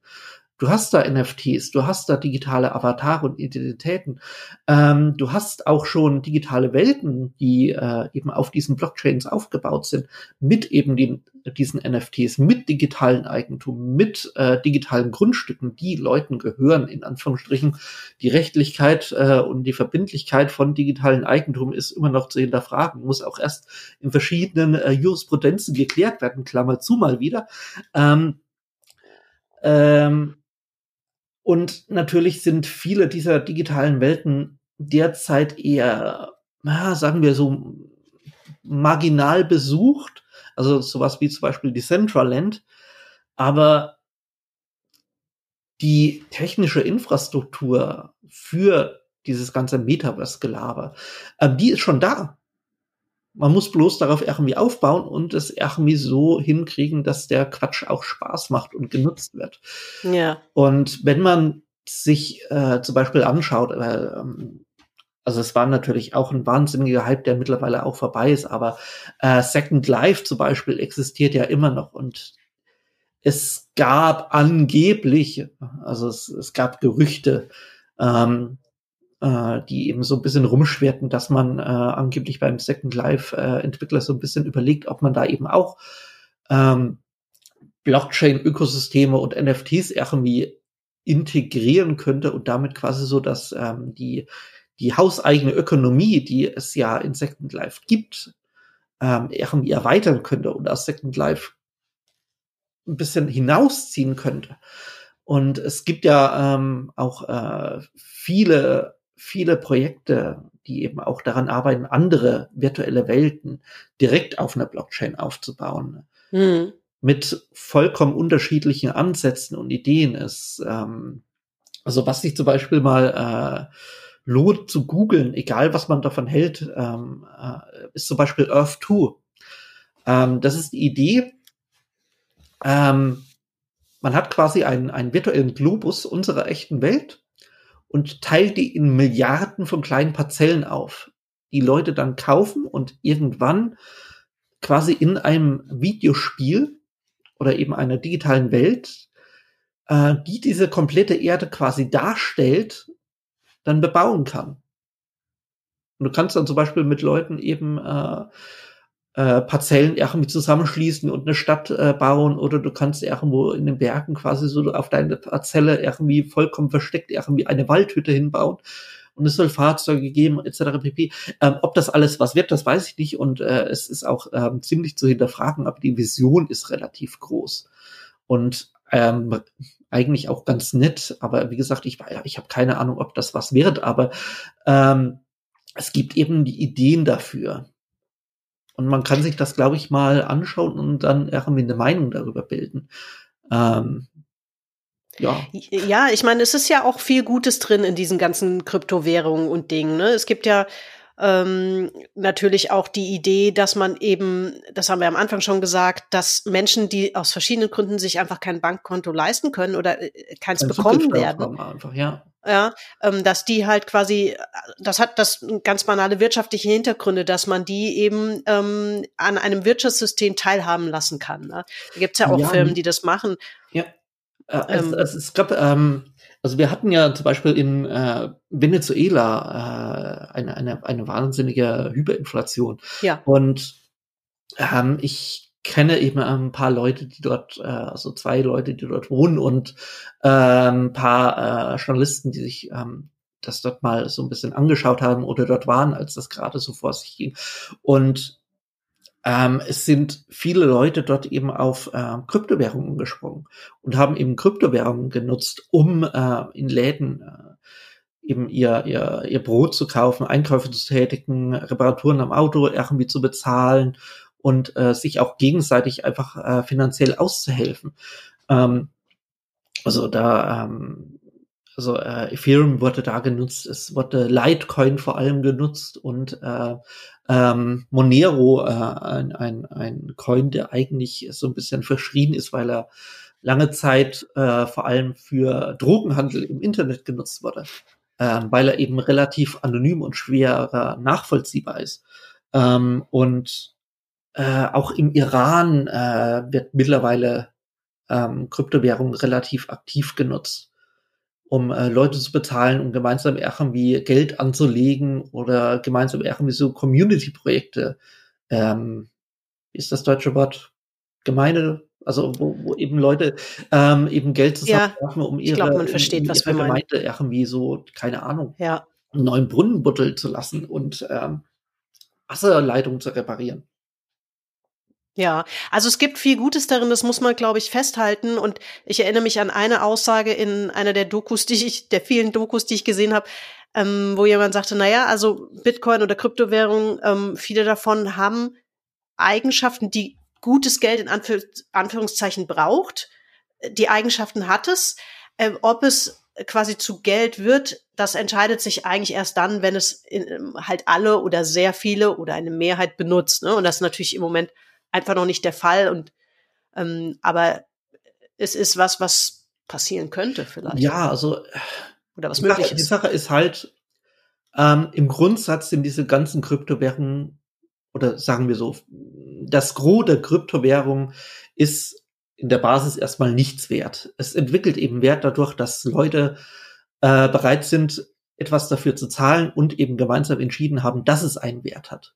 Du hast da NFTs, du hast da digitale Avatare und Identitäten. Ähm, du hast auch schon digitale Welten, die äh, eben auf diesen Blockchains aufgebaut sind, mit eben den, diesen NFTs, mit digitalen Eigentum, mit äh, digitalen Grundstücken, die Leuten gehören, in Anführungsstrichen. Die Rechtlichkeit äh, und die Verbindlichkeit von digitalen Eigentum ist immer noch zu hinterfragen, muss auch erst in verschiedenen äh, Jurisprudenzen geklärt werden, Klammer zu mal wieder. Ähm, ähm, und natürlich sind viele dieser digitalen Welten derzeit eher, ja, sagen wir so, marginal besucht. Also sowas wie zum Beispiel Decentraland. Aber die technische Infrastruktur für dieses ganze Metaverse-Gelaber, äh, die ist schon da. Man muss bloß darauf irgendwie aufbauen und es irgendwie so hinkriegen, dass der Quatsch auch Spaß macht und genutzt wird. Ja. Und wenn man sich äh, zum Beispiel anschaut, äh, also es war natürlich auch ein wahnsinniger Hype, der mittlerweile auch vorbei ist, aber äh, Second Life zum Beispiel existiert ja immer noch und es gab angeblich, also es, es gab Gerüchte, ähm, äh, die eben so ein bisschen rumschwerten, dass man äh, angeblich beim Second Life äh, Entwickler so ein bisschen überlegt, ob man da eben auch ähm, Blockchain-Ökosysteme und NFTs irgendwie integrieren könnte und damit quasi so, dass ähm, die, die hauseigene Ökonomie, die es ja in Second Life gibt, ähm, irgendwie erweitern könnte und aus Second Life ein bisschen hinausziehen könnte. Und es gibt ja ähm, auch äh, viele viele Projekte, die eben auch daran arbeiten, andere virtuelle Welten direkt auf einer Blockchain aufzubauen. Mhm. Mit vollkommen unterschiedlichen Ansätzen und Ideen. Es, ähm, Also was sich zum Beispiel mal äh, lohnt zu googeln, egal was man davon hält, ähm, äh, ist zum Beispiel Earth 2. Ähm, das ist die Idee, ähm, man hat quasi einen, einen virtuellen Globus unserer echten Welt und teilt die in Milliarden von kleinen Parzellen auf, die Leute dann kaufen und irgendwann quasi in einem Videospiel oder eben einer digitalen Welt, äh, die diese komplette Erde quasi darstellt, dann bebauen kann. Und du kannst dann zum Beispiel mit Leuten eben äh, äh, Parzellen irgendwie zusammenschließen und eine Stadt äh, bauen oder du kannst irgendwo in den Bergen quasi so auf deine Parzelle irgendwie vollkommen versteckt irgendwie eine Waldhütte hinbauen und es soll Fahrzeuge geben etc. pp. Ähm, ob das alles was wird, das weiß ich nicht und äh, es ist auch ähm, ziemlich zu hinterfragen, aber die Vision ist relativ groß und ähm, eigentlich auch ganz nett, aber wie gesagt, ich, ich habe keine Ahnung, ob das was wird, aber ähm, es gibt eben die Ideen dafür. Und man kann sich das, glaube ich, mal anschauen und dann irgendwie eine Meinung darüber bilden. Ähm, ja. ja, ich meine, es ist ja auch viel Gutes drin in diesen ganzen Kryptowährungen und Dingen. Ne? Es gibt ja ähm, natürlich auch die Idee, dass man eben, das haben wir am Anfang schon gesagt, dass Menschen, die aus verschiedenen Gründen sich einfach kein Bankkonto leisten können oder äh, keins Ein bekommen werden, einfach, ja. Ja, ähm, dass die halt quasi, das hat das ganz banale wirtschaftliche Hintergründe, dass man die eben ähm, an einem Wirtschaftssystem teilhaben lassen kann. Ne? Da gibt's ja auch ja, Firmen, die das machen. Ja. Äh, ähm, es, es, es gab ähm, also wir hatten ja zum Beispiel in äh, Venezuela äh, eine, eine, eine wahnsinnige Hyperinflation. Ja. Und ähm, ich kenne eben ein paar Leute, die dort, äh, also zwei Leute, die dort wohnen und äh, ein paar äh, Journalisten, die sich ähm, das dort mal so ein bisschen angeschaut haben oder dort waren, als das gerade so vor sich ging. Und ähm, es sind viele Leute dort eben auf äh, Kryptowährungen gesprungen und haben eben Kryptowährungen genutzt, um äh, in Läden äh, eben ihr, ihr, ihr Brot zu kaufen, Einkäufe zu tätigen, Reparaturen am Auto irgendwie zu bezahlen und äh, sich auch gegenseitig einfach äh, finanziell auszuhelfen. Ähm, also da ähm, also äh, Ethereum wurde da genutzt, es wurde Litecoin vor allem genutzt und äh, ähm, Monero, äh, ein, ein, ein Coin, der eigentlich so ein bisschen verschrien ist, weil er lange Zeit äh, vor allem für Drogenhandel im Internet genutzt wurde, äh, weil er eben relativ anonym und schwer äh, nachvollziehbar ist. Ähm, und äh, auch im Iran äh, wird mittlerweile ähm, Kryptowährung relativ aktiv genutzt um äh, Leute zu bezahlen, um gemeinsam irgendwie Geld anzulegen oder gemeinsam irgendwie so Community-Projekte, ähm, ist das deutsche Wort? Gemeinde, also wo, wo eben Leute ähm, eben Geld zusammenwerfen, ja, um ihre, glaub, man versteht, in was ihre Gemeinde irgendwie so, keine Ahnung, ja. einen neuen Brunnen buddeln zu lassen und ähm, Wasserleitungen zu reparieren. Ja, also es gibt viel Gutes darin, das muss man, glaube ich, festhalten. Und ich erinnere mich an eine Aussage in einer der Dokus, die ich, der vielen Dokus, die ich gesehen habe, ähm, wo jemand sagte, naja, also Bitcoin oder Kryptowährungen, ähm, viele davon haben Eigenschaften, die gutes Geld in Anführ Anführungszeichen braucht. Die Eigenschaften hat es. Ähm, ob es quasi zu Geld wird, das entscheidet sich eigentlich erst dann, wenn es in, halt alle oder sehr viele oder eine Mehrheit benutzt. Ne? Und das ist natürlich im Moment einfach noch nicht der Fall. Und ähm, aber es ist was, was passieren könnte vielleicht. Ja, also oder was möglich ist. Die Sache ist halt, ähm, im Grundsatz sind diese ganzen Kryptowährungen oder sagen wir so, das Gros der Kryptowährung ist in der Basis erstmal nichts wert. Es entwickelt eben Wert dadurch, dass Leute äh, bereit sind, etwas dafür zu zahlen und eben gemeinsam entschieden haben, dass es einen Wert hat.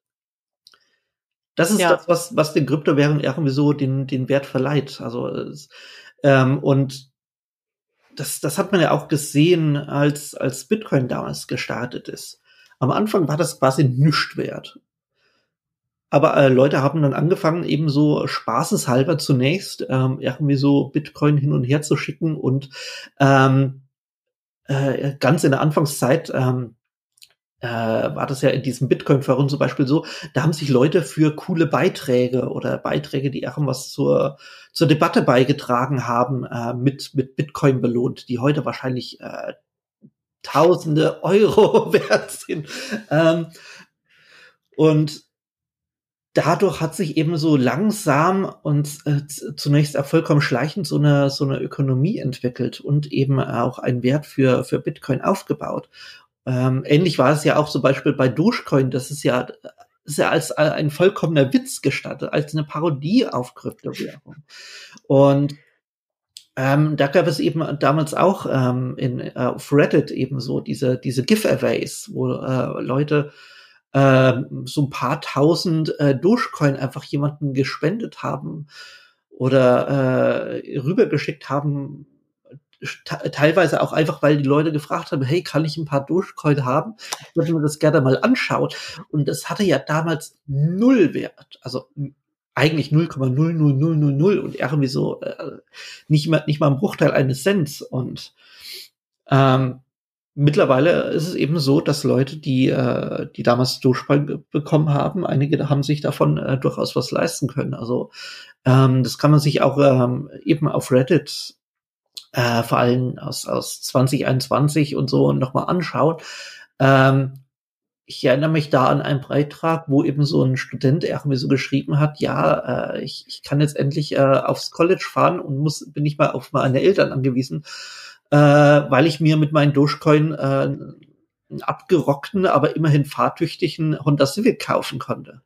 Das ist ja. das, was, was den Kryptowährungen irgendwie so den, den Wert verleiht. Also, ähm, und das, das hat man ja auch gesehen, als, als Bitcoin damals gestartet ist. Am Anfang war das quasi nichts wert. Aber äh, Leute haben dann angefangen, eben so spaßeshalber zunächst ähm, irgendwie so Bitcoin hin und her zu schicken und ähm, äh, ganz in der Anfangszeit ähm, äh, war das ja in diesem Bitcoin-Forum zum Beispiel so, da haben sich Leute für coole Beiträge oder Beiträge, die irgendwas zur, zur Debatte beigetragen haben, äh, mit, mit Bitcoin belohnt, die heute wahrscheinlich äh, Tausende Euro wert sind. Ähm, und dadurch hat sich eben so langsam und äh, zunächst vollkommen schleichend so eine, so eine Ökonomie entwickelt und eben auch ein Wert für, für Bitcoin aufgebaut. Ähm, ähnlich war es ja auch zum Beispiel bei Dogecoin, das ist ja, ist ja als ein vollkommener Witz gestattet, als eine Parodie auf Kryptowährung. Und ähm, da gab es eben damals auch ähm, in, äh, auf Reddit eben so diese, diese Giveaways, wo äh, Leute äh, so ein paar tausend äh, Dogecoin einfach jemanden gespendet haben oder äh, rübergeschickt haben, teilweise auch einfach, weil die Leute gefragt haben, hey, kann ich ein paar Dogecoin haben? Ich würde mir das gerne mal anschauen. Und das hatte ja damals null Wert. Also eigentlich 0,00000 und irgendwie so äh, nicht mal nicht mal ein Bruchteil eines Cents und ähm, mittlerweile ist es eben so, dass Leute, die, äh, die damals Durchfall bekommen haben, einige haben sich davon äh, durchaus was leisten können. Also ähm, das kann man sich auch ähm, eben auf Reddit äh, vor allem aus, aus 2021 und so nochmal anschauen. Ähm, ich erinnere mich da an einen Beitrag, wo eben so ein Student irgendwie so geschrieben hat, ja, äh, ich, ich kann jetzt endlich äh, aufs College fahren und muss, bin nicht mal auf meine Eltern angewiesen äh, weil ich mir mit meinen Dogecoin äh, einen abgerockten, aber immerhin fahrtüchtigen Honda Civic kaufen konnte.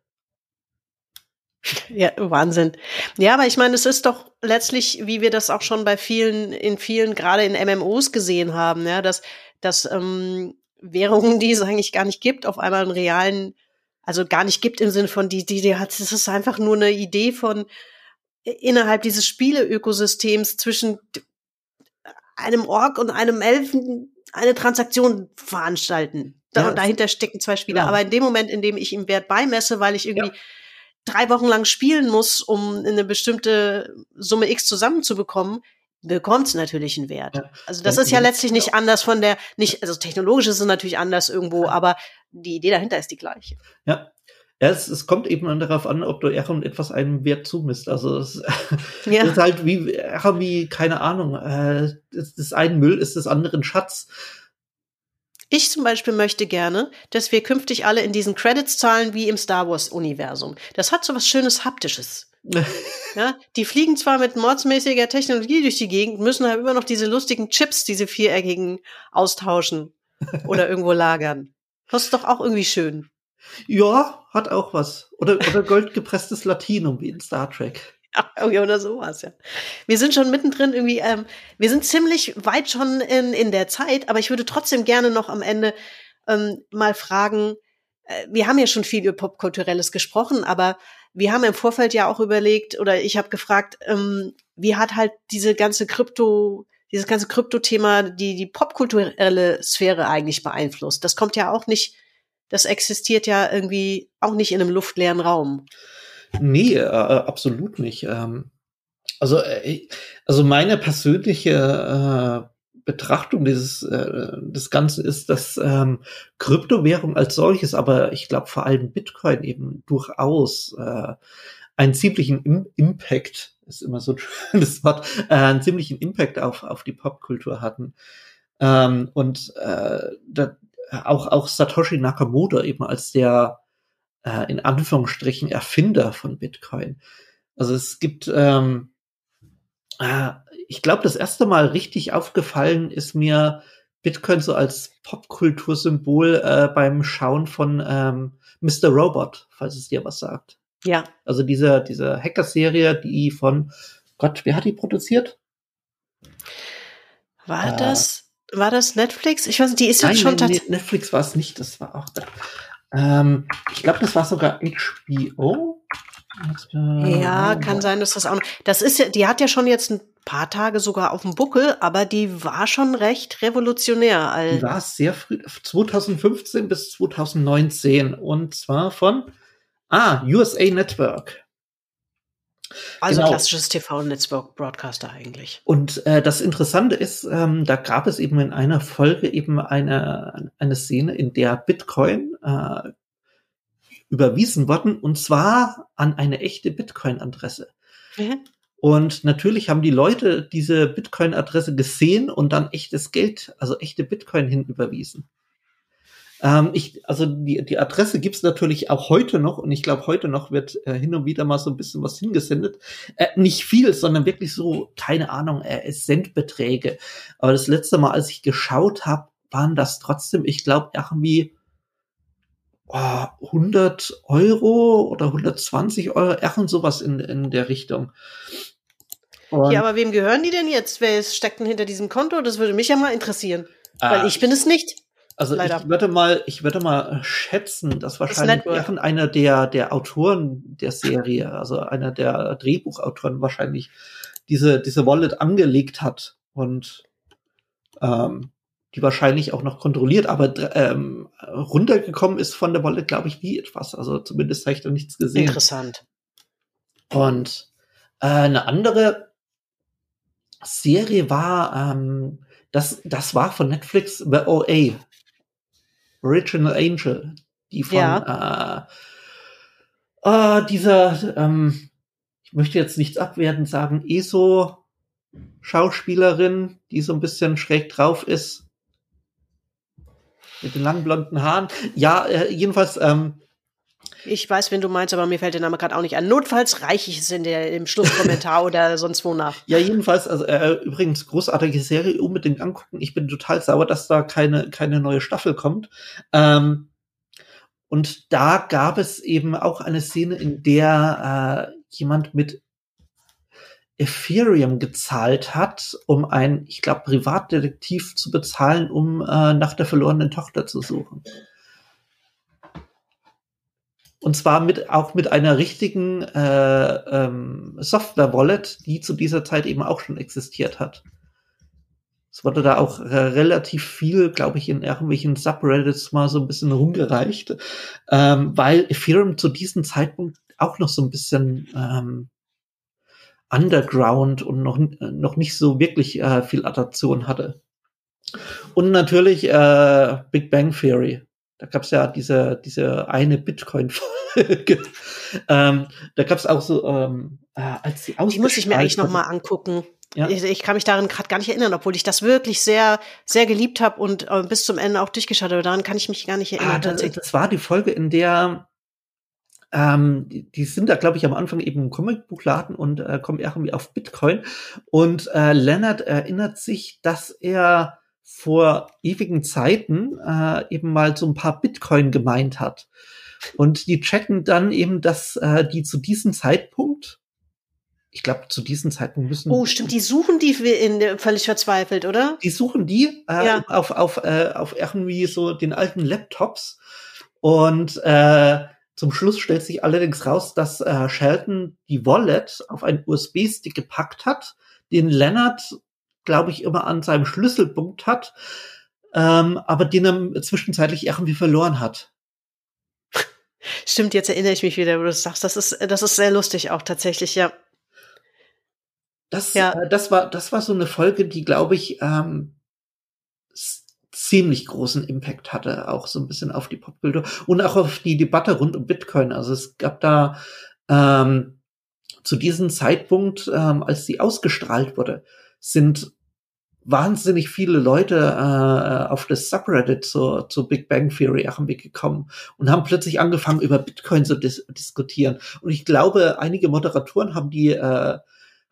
Ja, Wahnsinn. Ja, aber ich meine, es ist doch letztlich, wie wir das auch schon bei vielen, in vielen, gerade in MMOs gesehen haben, ja, dass, dass ähm, Währungen, die es eigentlich gar nicht gibt, auf einmal einen realen, also gar nicht gibt im Sinne von, die, die, die hat, es ist einfach nur eine Idee von innerhalb dieses Spieleökosystems zwischen einem Ork und einem Elfen eine Transaktion veranstalten. Da, ja. dahinter stecken zwei Spieler. Ja. Aber in dem Moment, in dem ich ihm Wert beimesse, weil ich irgendwie ja. Drei Wochen lang spielen muss, um eine bestimmte Summe X zusammenzubekommen, bekommt es natürlich einen Wert. Ja. Also das ist ja letztlich nicht anders von der, nicht, also technologisch ist es natürlich anders irgendwo, aber die Idee dahinter ist die gleiche. Ja, ja, es, es kommt eben darauf an, ob du etwas einem Wert zumisst. Also es ja. ist halt wie, wie keine Ahnung, äh, das, das einen Müll ist des anderen Schatz. Ich zum Beispiel möchte gerne, dass wir künftig alle in diesen Credits zahlen wie im Star Wars-Universum. Das hat so was Schönes Haptisches. ja, die fliegen zwar mit mordsmäßiger Technologie durch die Gegend, müssen aber immer noch diese lustigen Chips, diese viereckigen, austauschen oder irgendwo lagern. Das ist doch auch irgendwie schön. Ja, hat auch was. Oder, oder goldgepresstes Latinum wie in Star Trek. Ja, oder sowas, ja. Wir sind schon mittendrin irgendwie, ähm, wir sind ziemlich weit schon in, in der Zeit, aber ich würde trotzdem gerne noch am Ende ähm, mal fragen, äh, wir haben ja schon viel über Popkulturelles gesprochen, aber wir haben im Vorfeld ja auch überlegt, oder ich habe gefragt, ähm, wie hat halt diese ganze Krypto, dieses ganze Krypto-Thema die, die popkulturelle Sphäre eigentlich beeinflusst? Das kommt ja auch nicht das existiert ja irgendwie auch nicht in einem luftleeren Raum. Nee, äh, absolut nicht. Ähm, also, äh, also meine persönliche äh, Betrachtung dieses äh, des Ganzen ist, dass ähm, Kryptowährung als solches, aber ich glaube vor allem Bitcoin eben durchaus äh, einen ziemlichen Im Impact ist immer so das Wort äh, einen ziemlichen Impact auf auf die Popkultur hatten ähm, und äh, da, auch, auch Satoshi Nakamoto eben als der äh, in Anführungsstrichen Erfinder von Bitcoin. Also es gibt, ähm, äh, ich glaube, das erste Mal richtig aufgefallen ist mir Bitcoin so als Popkultursymbol äh, beim Schauen von ähm, Mr. Robot, falls es dir was sagt. Ja. Also diese, diese Hacker-Serie, die von Gott, wer hat die produziert? War äh, das? War das Netflix? Ich weiß nicht, die ist Nein, jetzt schon tatsächlich. Netflix war es nicht, das war auch. Ähm, ich glaube, das war sogar HBO. Ja, kann sein, dass das auch. Das ist ja, die hat ja schon jetzt ein paar Tage sogar auf dem Buckel, aber die war schon recht revolutionär. Die war sehr früh, 2015 bis 2019 und zwar von ah USA Network. Also genau. klassisches TV-Netzwerk-Broadcaster eigentlich. Und äh, das Interessante ist, ähm, da gab es eben in einer Folge eben eine, eine Szene, in der Bitcoin äh, überwiesen worden und zwar an eine echte Bitcoin-Adresse. Mhm. Und natürlich haben die Leute diese Bitcoin-Adresse gesehen und dann echtes Geld, also echte Bitcoin hinüberwiesen. Ähm, ich, also die, die Adresse gibt's natürlich auch heute noch und ich glaube, heute noch wird äh, hin und wieder mal so ein bisschen was hingesendet. Äh, nicht viel, sondern wirklich so, keine Ahnung, äh, Centbeträge. Aber das letzte Mal, als ich geschaut habe, waren das trotzdem, ich glaube, irgendwie oh, 100 Euro oder 120 Euro, irgend sowas in, in der Richtung. Und ja, aber wem gehören die denn jetzt? Wer steckt denn hinter diesem Konto? Das würde mich ja mal interessieren. Weil ah. ich bin es nicht. Also Leider. ich würde mal, ich würde mal schätzen, dass wahrscheinlich das einer der, der Autoren der Serie, also einer der Drehbuchautoren wahrscheinlich diese, diese Wallet angelegt hat und ähm, die wahrscheinlich auch noch kontrolliert, aber ähm, runtergekommen ist von der Wallet, glaube ich, nie etwas. Also zumindest habe ich da nichts gesehen. Interessant. Und äh, eine andere Serie war, ähm, das, das war von Netflix The OA. Original Angel, die von ja. äh, äh, dieser, ähm, ich möchte jetzt nichts abwertend sagen, ESO Schauspielerin, die so ein bisschen schräg drauf ist. Mit den langen blonden Haaren. Ja, äh, jedenfalls, ähm, ich weiß, wen du meinst, aber mir fällt der Name gerade auch nicht an. Notfalls reiche ich es in der, im Schlusskommentar oder sonst wo nach. Ja, jedenfalls, also äh, übrigens großartige Serie, unbedingt angucken. Ich bin total sauer, dass da keine, keine neue Staffel kommt. Ähm, und da gab es eben auch eine Szene, in der äh, jemand mit Ethereum gezahlt hat, um ein, ich glaube, Privatdetektiv zu bezahlen, um äh, nach der verlorenen Tochter zu suchen. Und zwar mit, auch mit einer richtigen äh, ähm, Software-Wallet, die zu dieser Zeit eben auch schon existiert hat. Es wurde da auch äh, relativ viel, glaube ich, in irgendwelchen Subreddits mal so ein bisschen rumgereicht, ähm, weil Ethereum zu diesem Zeitpunkt auch noch so ein bisschen ähm, underground und noch, noch nicht so wirklich äh, viel Adaption hatte. Und natürlich äh, Big Bang Theory. Da gab es ja diese, diese eine Bitcoin-Folge. ähm, da gab es auch so, ähm, äh, als sie Die muss ich mir eigentlich noch mal angucken. Ja. Ich, ich, kann mich daran gerade gar nicht erinnern, obwohl ich das wirklich sehr, sehr geliebt habe und äh, bis zum Ende auch durchgeschaut habe. Daran kann ich mich gar nicht erinnern. Ah, das, das war die Folge, in der ähm, die, die sind da, glaube ich, am Anfang eben im Comicbuchladen und äh, kommen irgendwie auf Bitcoin. Und äh, Leonard erinnert sich, dass er vor ewigen Zeiten äh, eben mal so ein paar Bitcoin gemeint hat. Und die checken dann eben, dass äh, die zu diesem Zeitpunkt, ich glaube, zu diesem Zeitpunkt müssen. Oh, stimmt, die suchen die in, völlig verzweifelt, oder? Die suchen die äh, ja. auf, auf, äh, auf irgendwie so den alten Laptops. Und äh, zum Schluss stellt sich allerdings raus, dass äh, Shelton die Wallet auf einen USB-Stick gepackt hat, den Leonard glaube ich, immer an seinem Schlüsselpunkt hat, ähm, aber den er zwischenzeitlich irgendwie verloren hat. Stimmt, jetzt erinnere ich mich wieder, wo du sagst. Das ist, das ist sehr lustig auch tatsächlich, ja. Das, ja. Äh, das war, das war so eine Folge, die, glaube ich, ähm, ziemlich großen Impact hatte, auch so ein bisschen auf die Popkultur und auch auf die Debatte rund um Bitcoin. Also es gab da ähm, zu diesem Zeitpunkt, ähm, als sie ausgestrahlt wurde, sind wahnsinnig viele Leute äh, auf das Subreddit zur, zur Big Bang Theory irgendwie gekommen und haben plötzlich angefangen, über Bitcoin zu dis diskutieren. Und ich glaube, einige Moderatoren haben die äh,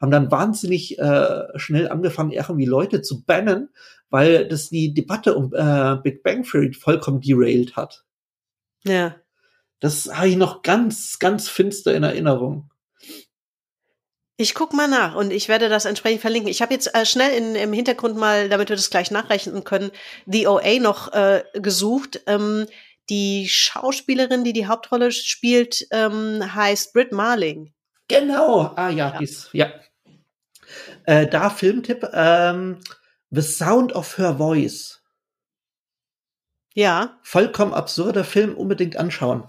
haben dann wahnsinnig äh, schnell angefangen, irgendwie Leute zu bannen, weil das die Debatte um äh, Big Bang Theory vollkommen derailed hat. Ja. Das habe ich noch ganz, ganz finster in Erinnerung. Ich guck mal nach und ich werde das entsprechend verlinken. Ich habe jetzt äh, schnell in, im Hintergrund mal, damit wir das gleich nachrechnen können, The OA noch äh, gesucht. Ähm, die Schauspielerin, die die Hauptrolle spielt, ähm, heißt Britt Marling. Genau. Ah ja, ja. Dies, ja. Äh, da Filmtipp: ähm, The Sound of Her Voice. Ja. Vollkommen absurder Film, unbedingt anschauen.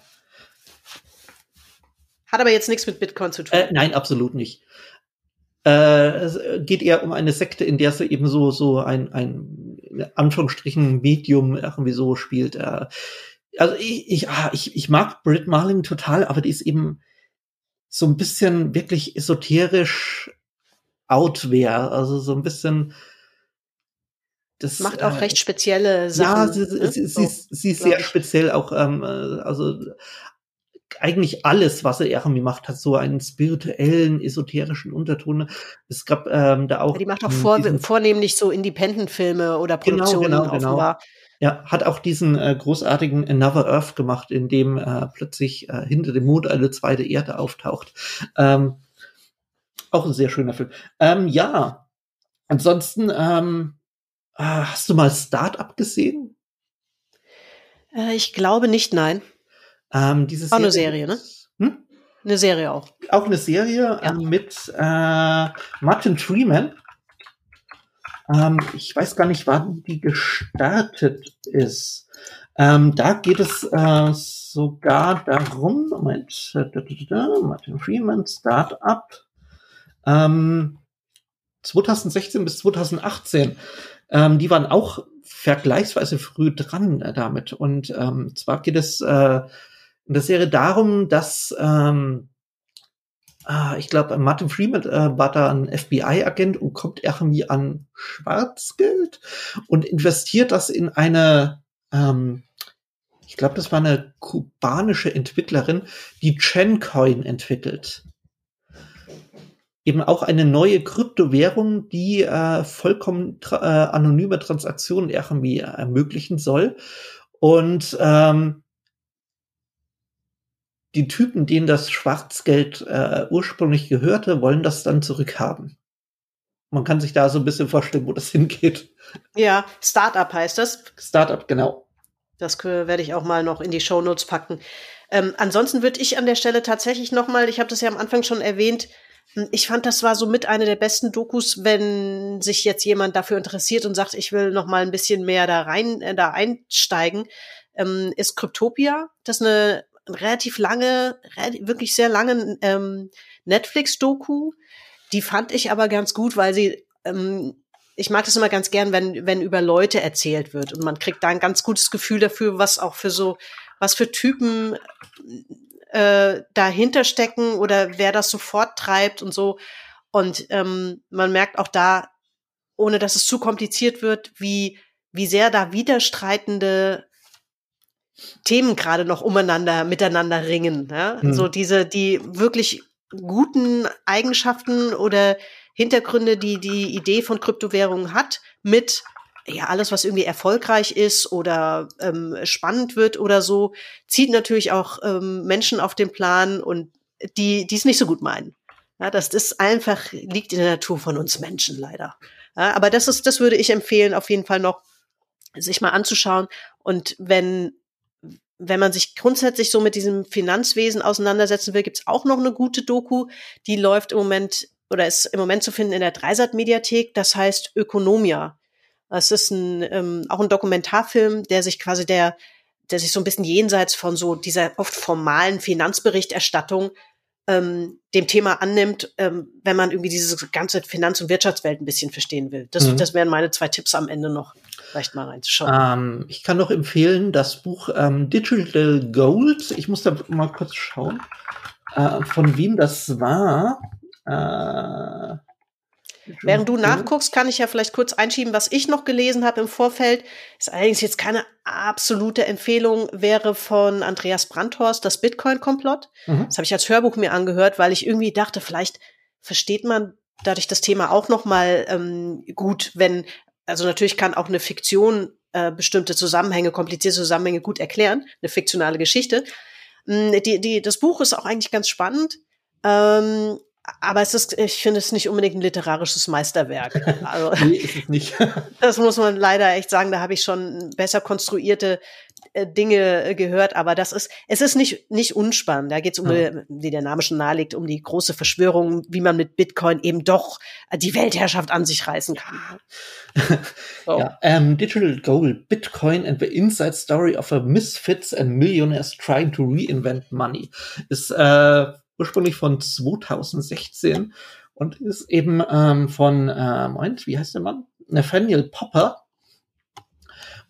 Hat aber jetzt nichts mit Bitcoin zu tun. Äh, nein, absolut nicht. Äh, es geht eher um eine Sekte, in der sie eben so, so ein, ein Anführungsstrichen Medium irgendwie so spielt. Äh, also ich, ich, ah, ich, ich mag Brit Marling total, aber die ist eben so ein bisschen wirklich esoterisch out wäre. Also so ein bisschen. Das macht auch äh, recht spezielle Sachen. Ja, sie, ne? sie, so, sie, sie ist sehr ich. speziell auch, ähm, äh, also eigentlich alles, was er irgendwie macht, hat so einen spirituellen, esoterischen Unterton. Es gab ähm, da auch. Ja, die macht auch vor, vornehmlich so Independent-Filme oder Produktionen genau, genau, offenbar. Genau. Ja, hat auch diesen äh, großartigen Another Earth gemacht, in dem äh, plötzlich äh, hinter dem Mond eine zweite Erde auftaucht. Ähm, auch ein sehr schöner Film. Ähm, ja, ansonsten ähm, äh, hast du mal Startup gesehen? Äh, ich glaube nicht, nein. Ähm, dieses auch eine Serie, ne? Hm? Eine Serie auch. Auch eine Serie ja. ähm, mit äh, Martin Freeman. Ähm, ich weiß gar nicht, wann die gestartet ist. Ähm, da geht es äh, sogar darum, Moment, Martin Freeman, Startup, ähm, 2016 bis 2018. Ähm, die waren auch vergleichsweise früh dran äh, damit. Und ähm, zwar geht es äh, in der Serie darum, dass ähm, äh, ich glaube, Martin Freeman äh, war da ein FBI-Agent und kommt irgendwie an Schwarzgeld und investiert das in eine, ähm, ich glaube, das war eine kubanische Entwicklerin, die Gencoin entwickelt. Eben auch eine neue Kryptowährung, die äh, vollkommen tra äh, anonyme Transaktionen irgendwie ermöglichen soll. Und ähm, die Typen, denen das Schwarzgeld äh, ursprünglich gehörte, wollen das dann zurückhaben. Man kann sich da so ein bisschen vorstellen, wo das hingeht. Ja, Startup heißt das. Startup, genau. Das werde ich auch mal noch in die Show Notes packen. Ähm, ansonsten würde ich an der Stelle tatsächlich noch mal, ich habe das ja am Anfang schon erwähnt, hm, ich fand, das war so mit eine der besten Dokus, wenn sich jetzt jemand dafür interessiert und sagt, ich will noch mal ein bisschen mehr da rein, äh, da einsteigen, ähm, ist Cryptopia. Das ist eine relativ lange, wirklich sehr lange ähm, Netflix-Doku. Die fand ich aber ganz gut, weil sie, ähm, ich mag das immer ganz gern, wenn, wenn über Leute erzählt wird und man kriegt da ein ganz gutes Gefühl dafür, was auch für so, was für Typen äh, dahinter stecken oder wer das sofort treibt und so. Und ähm, man merkt auch da, ohne dass es zu kompliziert wird, wie, wie sehr da widerstreitende Themen gerade noch umeinander, miteinander ringen. Ja? Mhm. So diese, die wirklich guten Eigenschaften oder Hintergründe, die die Idee von Kryptowährungen hat, mit ja, alles, was irgendwie erfolgreich ist oder ähm, spannend wird oder so, zieht natürlich auch ähm, Menschen auf den Plan und die, die es nicht so gut meinen. Ja, das ist einfach, liegt in der Natur von uns Menschen leider. Ja, aber das ist, das würde ich empfehlen, auf jeden Fall noch sich mal anzuschauen. Und wenn wenn man sich grundsätzlich so mit diesem Finanzwesen auseinandersetzen will, gibt's auch noch eine gute Doku. Die läuft im Moment oder ist im Moment zu finden in der Dreisat-Mediathek. Das heißt Ökonomia. Es ist ein, ähm, auch ein Dokumentarfilm, der sich quasi der, der sich so ein bisschen jenseits von so dieser oft formalen Finanzberichterstattung ähm, dem Thema annimmt, ähm, wenn man irgendwie diese ganze Finanz- und Wirtschaftswelt ein bisschen verstehen will. Das, mhm. das wären meine zwei Tipps am Ende noch vielleicht mal reinzuschauen. Ähm, ich kann noch empfehlen, das Buch ähm, Digital Gold. Ich muss da mal kurz schauen, äh, von wem das war. Äh, Während du nachguckst, kann ich ja vielleicht kurz einschieben, was ich noch gelesen habe im Vorfeld. Ist allerdings jetzt keine absolute Empfehlung, wäre von Andreas Brandhorst das Bitcoin-Komplott. Mhm. Das habe ich als Hörbuch mir angehört, weil ich irgendwie dachte, vielleicht versteht man dadurch das Thema auch noch mal ähm, gut, wenn also natürlich kann auch eine Fiktion äh, bestimmte Zusammenhänge, komplizierte Zusammenhänge gut erklären, eine fiktionale Geschichte. Mm, die, die, das Buch ist auch eigentlich ganz spannend. Ähm, aber es ist, ich finde es nicht unbedingt ein literarisches Meisterwerk. Also, nee, ist es nicht. das muss man leider echt sagen. Da habe ich schon besser konstruierte Dinge äh, gehört, aber das ist, es ist nicht, nicht unspannend. Da geht es um, ja. wie der Name schon nahelegt, um die große Verschwörung, wie man mit Bitcoin eben doch die Weltherrschaft an sich reißen kann. so. ja, um, Digital Gold, Bitcoin and the Inside Story of a Misfits and Millionaires Trying to Reinvent Money ist äh, ursprünglich von 2016 und ist eben ähm, von, äh, Moment, wie heißt der Mann? Nathaniel Popper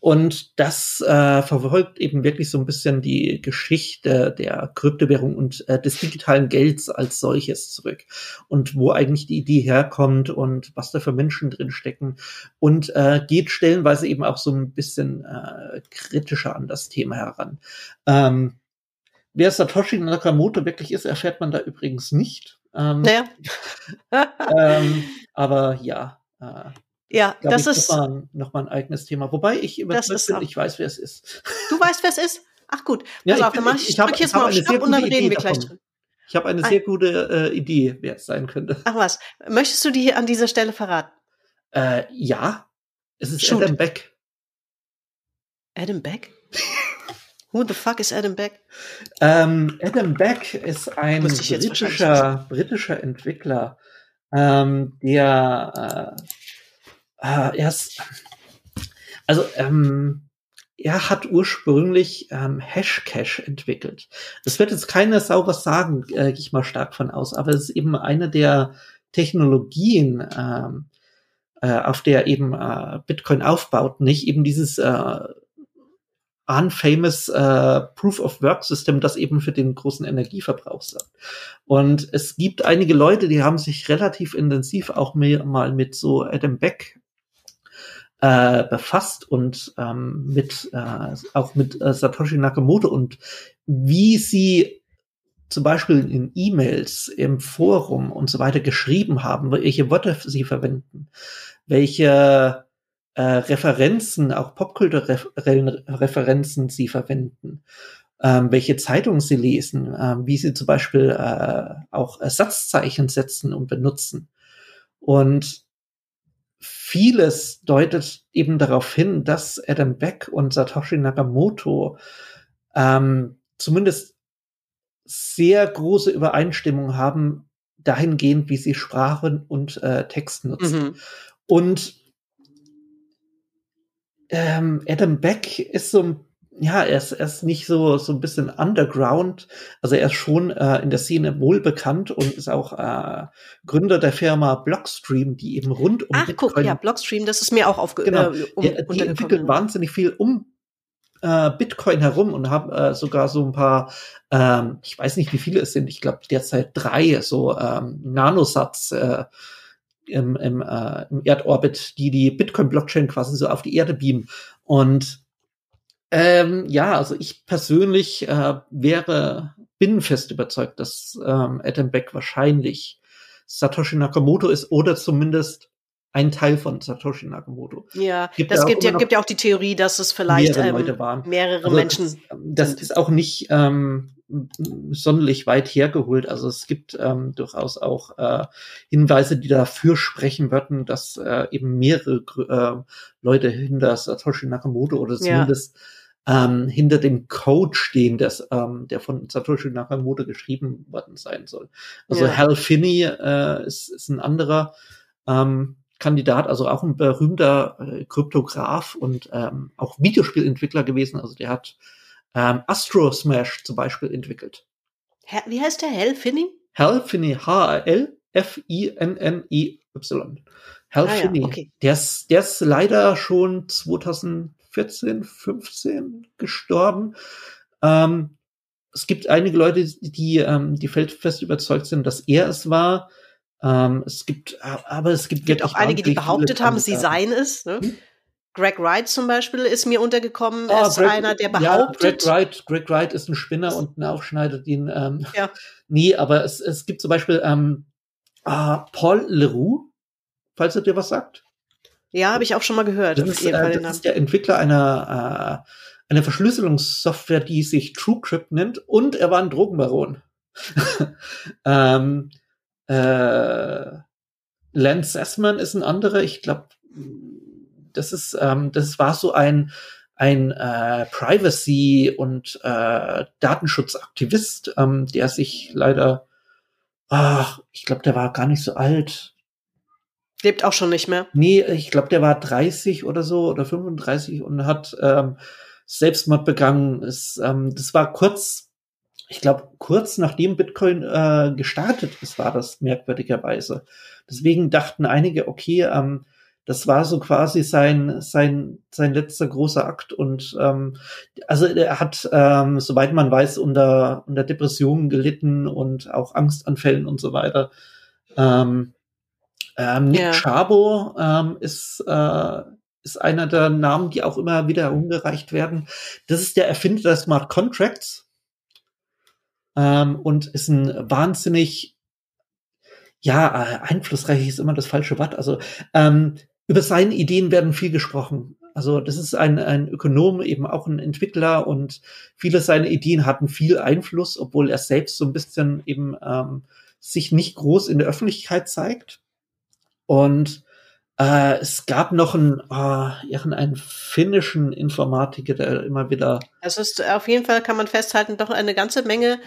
Und das äh, verfolgt eben wirklich so ein bisschen die Geschichte der Kryptowährung und äh, des digitalen Gelds als solches zurück. Und wo eigentlich die Idee herkommt und was da für Menschen drin stecken. Und äh, geht stellenweise eben auch so ein bisschen äh, kritischer an das Thema heran. Ähm, wer Satoshi Nakamoto wirklich ist, erfährt man da übrigens nicht. Ähm, naja. ähm, aber ja. Äh, ja, Glaub das ist nochmal noch mal ein eigenes Thema. Wobei ich überzeugt bin, ich weiß, wer es ist. Du weißt, wer es ist? Ach gut. Ja, Pass auf, dann mach ich, ich, ich drück jetzt mal auf Stopp und dann reden wir gleich drin. Ich habe eine sehr gute äh, Idee, wer es sein könnte. Ach was. Möchtest du die hier an dieser Stelle verraten? Äh, ja. Es ist Shoot. Adam Beck. Adam Beck? Who the fuck is Adam Beck? Ähm, Adam Beck ist ein britischer, britischer Entwickler, ähm, der äh, äh, er ist, also ähm, er hat ursprünglich ähm, Hashcash entwickelt. Das wird jetzt keine Sau was sagen, äh, gehe ich mal stark von aus, aber es ist eben eine der Technologien, ähm, äh, auf der eben äh, Bitcoin aufbaut, nicht eben dieses äh, unfamous äh, Proof of Work System, das eben für den großen Energieverbrauch sorgt. Und es gibt einige Leute, die haben sich relativ intensiv auch mal mit so Adam Beck äh, befasst und ähm, mit äh, auch mit äh, Satoshi Nakamoto und wie sie zum Beispiel in E-Mails, im Forum und so weiter geschrieben haben, welche Wörter sie verwenden, welche äh, Referenzen, auch popkulturellen Referenzen sie verwenden, ähm, welche Zeitungen sie lesen, ähm, wie sie zum Beispiel äh, auch Ersatzzeichen setzen und benutzen. Und vieles deutet eben darauf hin, dass Adam Beck und Satoshi Nakamoto ähm, zumindest sehr große Übereinstimmung haben dahingehend, wie sie Sprachen und äh, Text nutzen. Mhm. Und ähm, Adam Beck ist so ein ja, er ist, er ist nicht so, so ein bisschen underground. Also er ist schon äh, in der Szene wohl bekannt und ist auch äh, Gründer der Firma Blockstream, die eben rund um Ach, Bitcoin, guck, ja, Blockstream, das ist mir auch aufgefallen. Genau, äh, um, die, die entwickeln wahnsinnig viel um äh, Bitcoin herum und haben äh, sogar so ein paar, ähm, ich weiß nicht, wie viele es sind, ich glaube derzeit drei so ähm, Nanosatz äh, im, im, äh, im Erdorbit, die die Bitcoin-Blockchain quasi so auf die Erde beamen. Und ähm, ja, also ich persönlich äh, wäre, bin fest überzeugt, dass ähm, Adam Beck wahrscheinlich Satoshi Nakamoto ist oder zumindest ein Teil von Satoshi Nakamoto. Ja, gibt das ja gibt, ja, gibt ja auch die Theorie, dass es vielleicht mehrere, ähm, Leute waren. mehrere also Menschen. Das, das ist auch nicht ähm, sonderlich weit hergeholt. Also es gibt ähm, durchaus auch äh, Hinweise, die dafür sprechen würden, dass äh, eben mehrere äh, Leute hinter Satoshi Nakamoto oder zumindest ja ähm, hinter dem Code stehen, das, ähm, der von Satoshi Nakamoto geschrieben worden sein soll. Also ja. Hal Finney äh, ist, ist ein anderer ähm, Kandidat, also auch ein berühmter äh, Kryptograph und ähm, auch Videospielentwickler gewesen. Also der hat ähm, Astro Smash zum Beispiel entwickelt. Wie heißt der? Hal Finney? Hal Finney, H-A-L F-I-N-N-I-Y. Hal ah, Finney. Ja, okay. Der ist, der ist leider schon 2000 14, 15 gestorben. Ähm, es gibt einige Leute, die, ähm, die feldfest überzeugt sind, dass er es war. Ähm, es gibt, aber es gibt, gibt auch einige, die behauptet haben, sie seien es. Ne? Hm? Greg Wright zum Beispiel ist mir untergekommen. Er oh, ist Greg, einer, der behauptet. Ja, Greg Wright, Greg Wright ist ein Spinner und ein Aufschneider, den, ähm, ja. nie, aber es, es gibt zum Beispiel, ähm, äh, Paul Leroux, falls er dir was sagt. Ja, habe ich auch schon mal gehört. Das, ist, äh, das ist der Entwickler einer, äh, einer Verschlüsselungssoftware, die sich TrueCrypt nennt, und er war ein Drogenbaron. ähm, äh, Lance Sessman ist ein anderer, ich glaube, das ist, ähm, das war so ein ein äh, Privacy und äh, Datenschutzaktivist, ähm, der sich leider, ach, ich glaube, der war gar nicht so alt, Lebt auch schon nicht mehr. Nee, ich glaube, der war 30 oder so oder 35 und hat ähm, Selbstmord begangen. Es, ähm, das war kurz, ich glaube, kurz nachdem Bitcoin äh, gestartet ist, war das merkwürdigerweise. Deswegen dachten einige, okay, ähm, Das war so quasi sein, sein, sein letzter großer Akt. Und ähm, also er hat, ähm, soweit man weiß, unter, unter Depressionen gelitten und auch Angstanfällen und so weiter. Ähm, ähm, Nick ja. Chabo ähm, ist, äh, ist einer der Namen, die auch immer wieder herumgereicht werden. Das ist der Erfinder der Smart Contracts ähm, und ist ein wahnsinnig, ja, äh, einflussreich ist immer das falsche Wort. Also ähm, über seine Ideen werden viel gesprochen. Also das ist ein, ein Ökonom, eben auch ein Entwickler und viele seiner Ideen hatten viel Einfluss, obwohl er selbst so ein bisschen eben ähm, sich nicht groß in der Öffentlichkeit zeigt. Und äh, es gab noch einen, äh, irgendeinen finnischen Informatiker, der immer wieder. Es ist auf jeden Fall, kann man festhalten, doch eine ganze Menge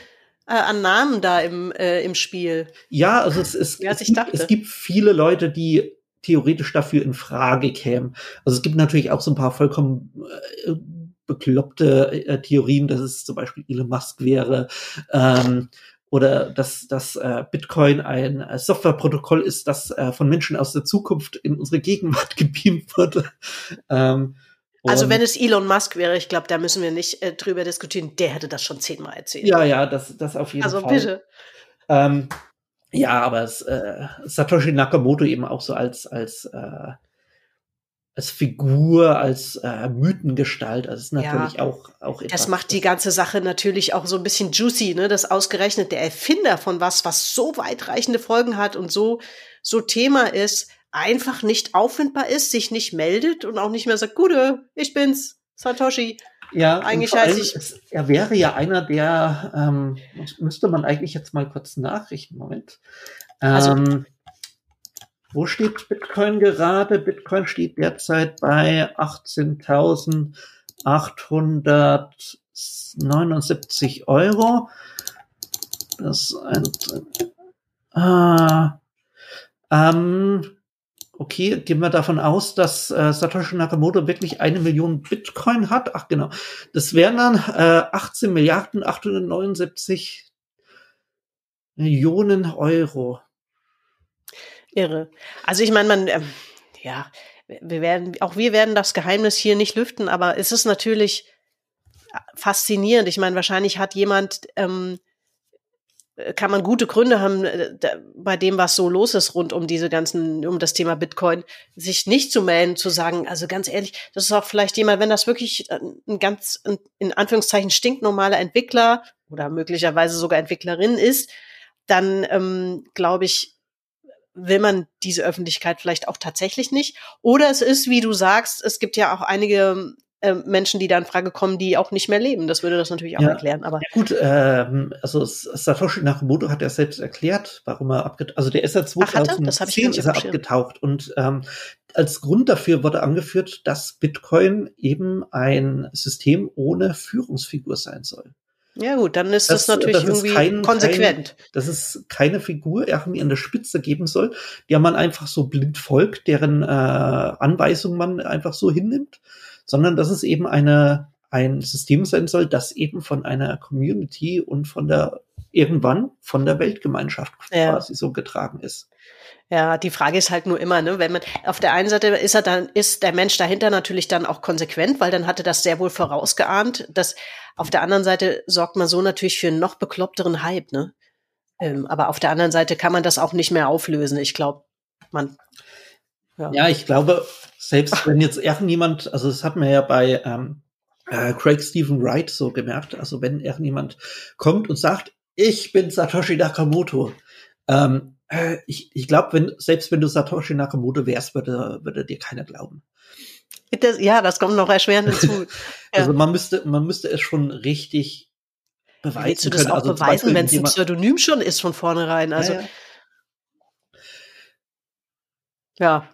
äh, an Namen da im, äh, im Spiel. Ja, also es, es, ja, es, gibt, es gibt viele Leute, die theoretisch dafür in Frage kämen. Also es gibt natürlich auch so ein paar vollkommen äh, bekloppte äh, Theorien, dass es zum Beispiel Elon Musk wäre. Ähm, oder dass, dass äh, Bitcoin ein äh, Softwareprotokoll ist, das äh, von Menschen aus der Zukunft in unsere Gegenwart gebeamt wurde. Ähm, also wenn es Elon Musk wäre, ich glaube, da müssen wir nicht äh, drüber diskutieren. Der hätte das schon zehnmal erzählt. Ja, ja, das, das auf jeden also, Fall. Also bitte. Ähm, ja, aber es, äh, Satoshi Nakamoto eben auch so als als äh, als Figur, als äh, Mythengestalt, also ist natürlich ja, auch auch etwas. Das macht die ganze Sache natürlich auch so ein bisschen juicy, ne, dass ausgerechnet der Erfinder von was, was so weitreichende Folgen hat und so so Thema ist, einfach nicht auffindbar ist, sich nicht meldet und auch nicht mehr sagt, Gute, ich bin's, Satoshi. Ja, eigentlich heißt ich. Es, er wäre ja einer der, ähm, müsste man eigentlich jetzt mal kurz nachrichten, Moment. Also ähm, also, wo steht Bitcoin gerade? Bitcoin steht derzeit bei 18.879 Euro. Das ein, äh, ähm, okay, gehen wir davon aus, dass äh, Satoshi Nakamoto wirklich eine Million Bitcoin hat. Ach genau, das wären dann äh, 18 Milliarden 879 Millionen Euro. Irre. Also ich meine, man, ähm, ja, wir werden, auch wir werden das Geheimnis hier nicht lüften, aber es ist natürlich faszinierend. Ich meine, wahrscheinlich hat jemand ähm, äh, kann man gute Gründe haben, äh, bei dem, was so los ist rund um diese ganzen, um das Thema Bitcoin, sich nicht zu melden, zu sagen, also ganz ehrlich, das ist auch vielleicht jemand, wenn das wirklich ein ganz, in Anführungszeichen, stinknormaler Entwickler oder möglicherweise sogar Entwicklerin ist, dann ähm, glaube ich, will man diese Öffentlichkeit vielleicht auch tatsächlich nicht. Oder es ist, wie du sagst, es gibt ja auch einige äh, Menschen, die da in Frage kommen, die auch nicht mehr leben. Das würde das natürlich auch ja, erklären. Aber ja, gut, ähm, also Satoshi Nakamoto hat ja selbst erklärt, warum er abgetaucht, also der ist ja 2010 ist er abgetaucht und ähm, als Grund dafür wurde angeführt, dass Bitcoin eben ein System ohne Führungsfigur sein soll. Ja gut, dann ist das, das natürlich das irgendwie kein, konsequent. Kein, dass es keine Figur irgendwie an der Spitze geben soll, der man einfach so blind folgt, deren äh, Anweisungen man einfach so hinnimmt, sondern dass es eben eine, ein System sein soll, das eben von einer Community und von der irgendwann von der Weltgemeinschaft ja. quasi so getragen ist. Ja, die Frage ist halt nur immer, ne, wenn man auf der einen Seite ist er dann ist der Mensch dahinter natürlich dann auch konsequent, weil dann hatte das sehr wohl vorausgeahnt. Dass auf der anderen Seite sorgt man so natürlich für einen noch bekloppteren Hype, ne? Ähm, aber auf der anderen Seite kann man das auch nicht mehr auflösen. Ich glaube, man ja. ja, ich glaube, selbst wenn jetzt irgendjemand, also das hat man ja bei ähm, äh, Craig Stephen Wright so gemerkt, also wenn irgendjemand kommt und sagt, ich bin Satoshi Nakamoto, ähm, äh, ich, ich glaube, wenn, selbst wenn du Satoshi Nakamoto wärst, würde, würde dir keiner glauben. Das, ja, das kommt noch erschwerend hinzu. also man müsste, man müsste es schon richtig beweisen. Willst du das können. auch also beweisen, wenn es ein Pseudonym schon ist von vornherein? Also ja, ja.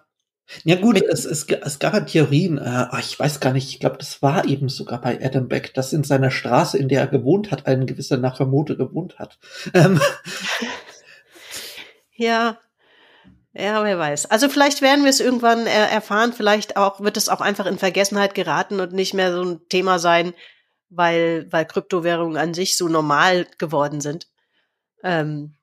ja. Gut, es, es, es gab ja Theorien, äh, ich weiß gar nicht, ich glaube, das war eben sogar bei Adam Beck, dass in seiner Straße, in der er gewohnt hat, ein gewisser Nakamoto gewohnt hat. Ähm. Ja, ja, wer weiß. Also vielleicht werden wir es irgendwann er erfahren, vielleicht auch wird es auch einfach in Vergessenheit geraten und nicht mehr so ein Thema sein, weil, weil Kryptowährungen an sich so normal geworden sind. Ähm,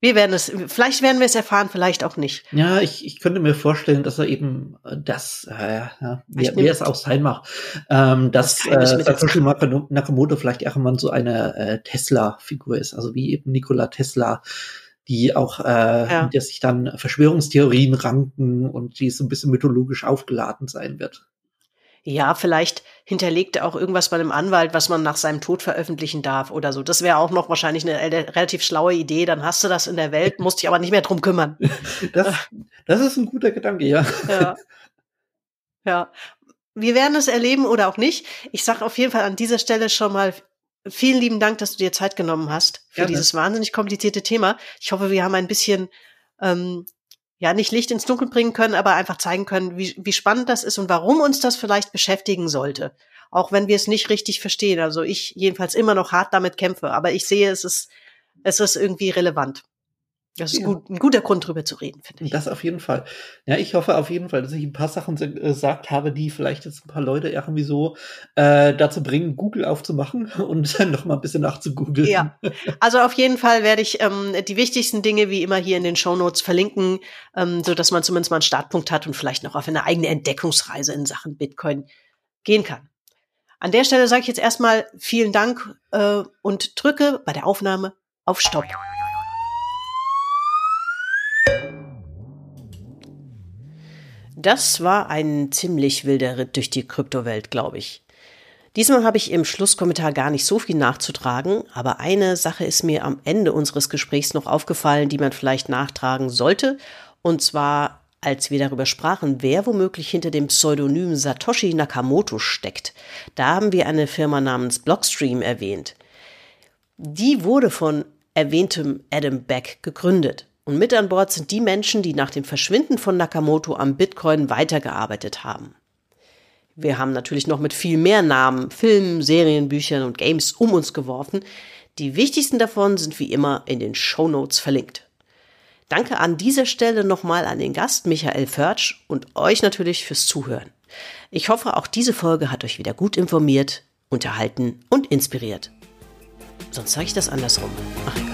Wir werden es, vielleicht werden wir es erfahren, vielleicht auch nicht. Ja, ich, ich könnte mir vorstellen, dass er eben äh, das, äh, ja, wer, wer es auch sein mag, ähm, dass äh, Satoshi Nakamoto vielleicht irgendwann so eine äh, Tesla-Figur ist, also wie eben Nikola Tesla, die auch, äh, ja. der sich dann Verschwörungstheorien ranken und die so ein bisschen mythologisch aufgeladen sein wird. Ja, vielleicht hinterlegt er auch irgendwas bei einem Anwalt, was man nach seinem Tod veröffentlichen darf oder so. Das wäre auch noch wahrscheinlich eine, relativ schlaue Idee. Dann hast du das in der Welt, musst dich aber nicht mehr drum kümmern. Das, das ist ein guter Gedanke, ja. Ja. Ja. Wir werden es erleben oder auch nicht. Ich sage auf jeden Fall an dieser Stelle schon mal vielen lieben Dank, dass du dir Zeit genommen hast für Gerne. dieses wahnsinnig komplizierte Thema. Ich hoffe, wir haben ein bisschen ähm, ja nicht Licht ins Dunkel bringen können, aber einfach zeigen können, wie, wie spannend das ist und warum uns das vielleicht beschäftigen sollte. Auch wenn wir es nicht richtig verstehen. Also ich jedenfalls immer noch hart damit kämpfe, aber ich sehe, es ist, es ist irgendwie relevant. Das ist ja. gut, ein guter Grund, drüber zu reden, finde ich. Das auf jeden Fall. Ja, ich hoffe auf jeden Fall, dass ich ein paar Sachen gesagt habe, die vielleicht jetzt ein paar Leute irgendwie so äh, dazu bringen, Google aufzumachen und dann noch mal ein bisschen nachzugoogeln. Ja, also auf jeden Fall werde ich ähm, die wichtigsten Dinge wie immer hier in den Show Notes verlinken, ähm, so dass man zumindest mal einen Startpunkt hat und vielleicht noch auf eine eigene Entdeckungsreise in Sachen Bitcoin gehen kann. An der Stelle sage ich jetzt erstmal vielen Dank äh, und drücke bei der Aufnahme auf Stopp. Das war ein ziemlich wilder Ritt durch die Kryptowelt, glaube ich. Diesmal habe ich im Schlusskommentar gar nicht so viel nachzutragen, aber eine Sache ist mir am Ende unseres Gesprächs noch aufgefallen, die man vielleicht nachtragen sollte, und zwar als wir darüber sprachen, wer womöglich hinter dem Pseudonym Satoshi Nakamoto steckt. Da haben wir eine Firma namens Blockstream erwähnt. Die wurde von erwähntem Adam Beck gegründet. Und mit an Bord sind die Menschen, die nach dem Verschwinden von Nakamoto am Bitcoin weitergearbeitet haben. Wir haben natürlich noch mit viel mehr Namen, Filmen, Serien, Büchern und Games um uns geworfen. Die wichtigsten davon sind wie immer in den Show Notes verlinkt. Danke an dieser Stelle nochmal an den Gast Michael Förtsch und euch natürlich fürs Zuhören. Ich hoffe, auch diese Folge hat euch wieder gut informiert, unterhalten und inspiriert. Sonst sage ich das andersrum. Ach egal.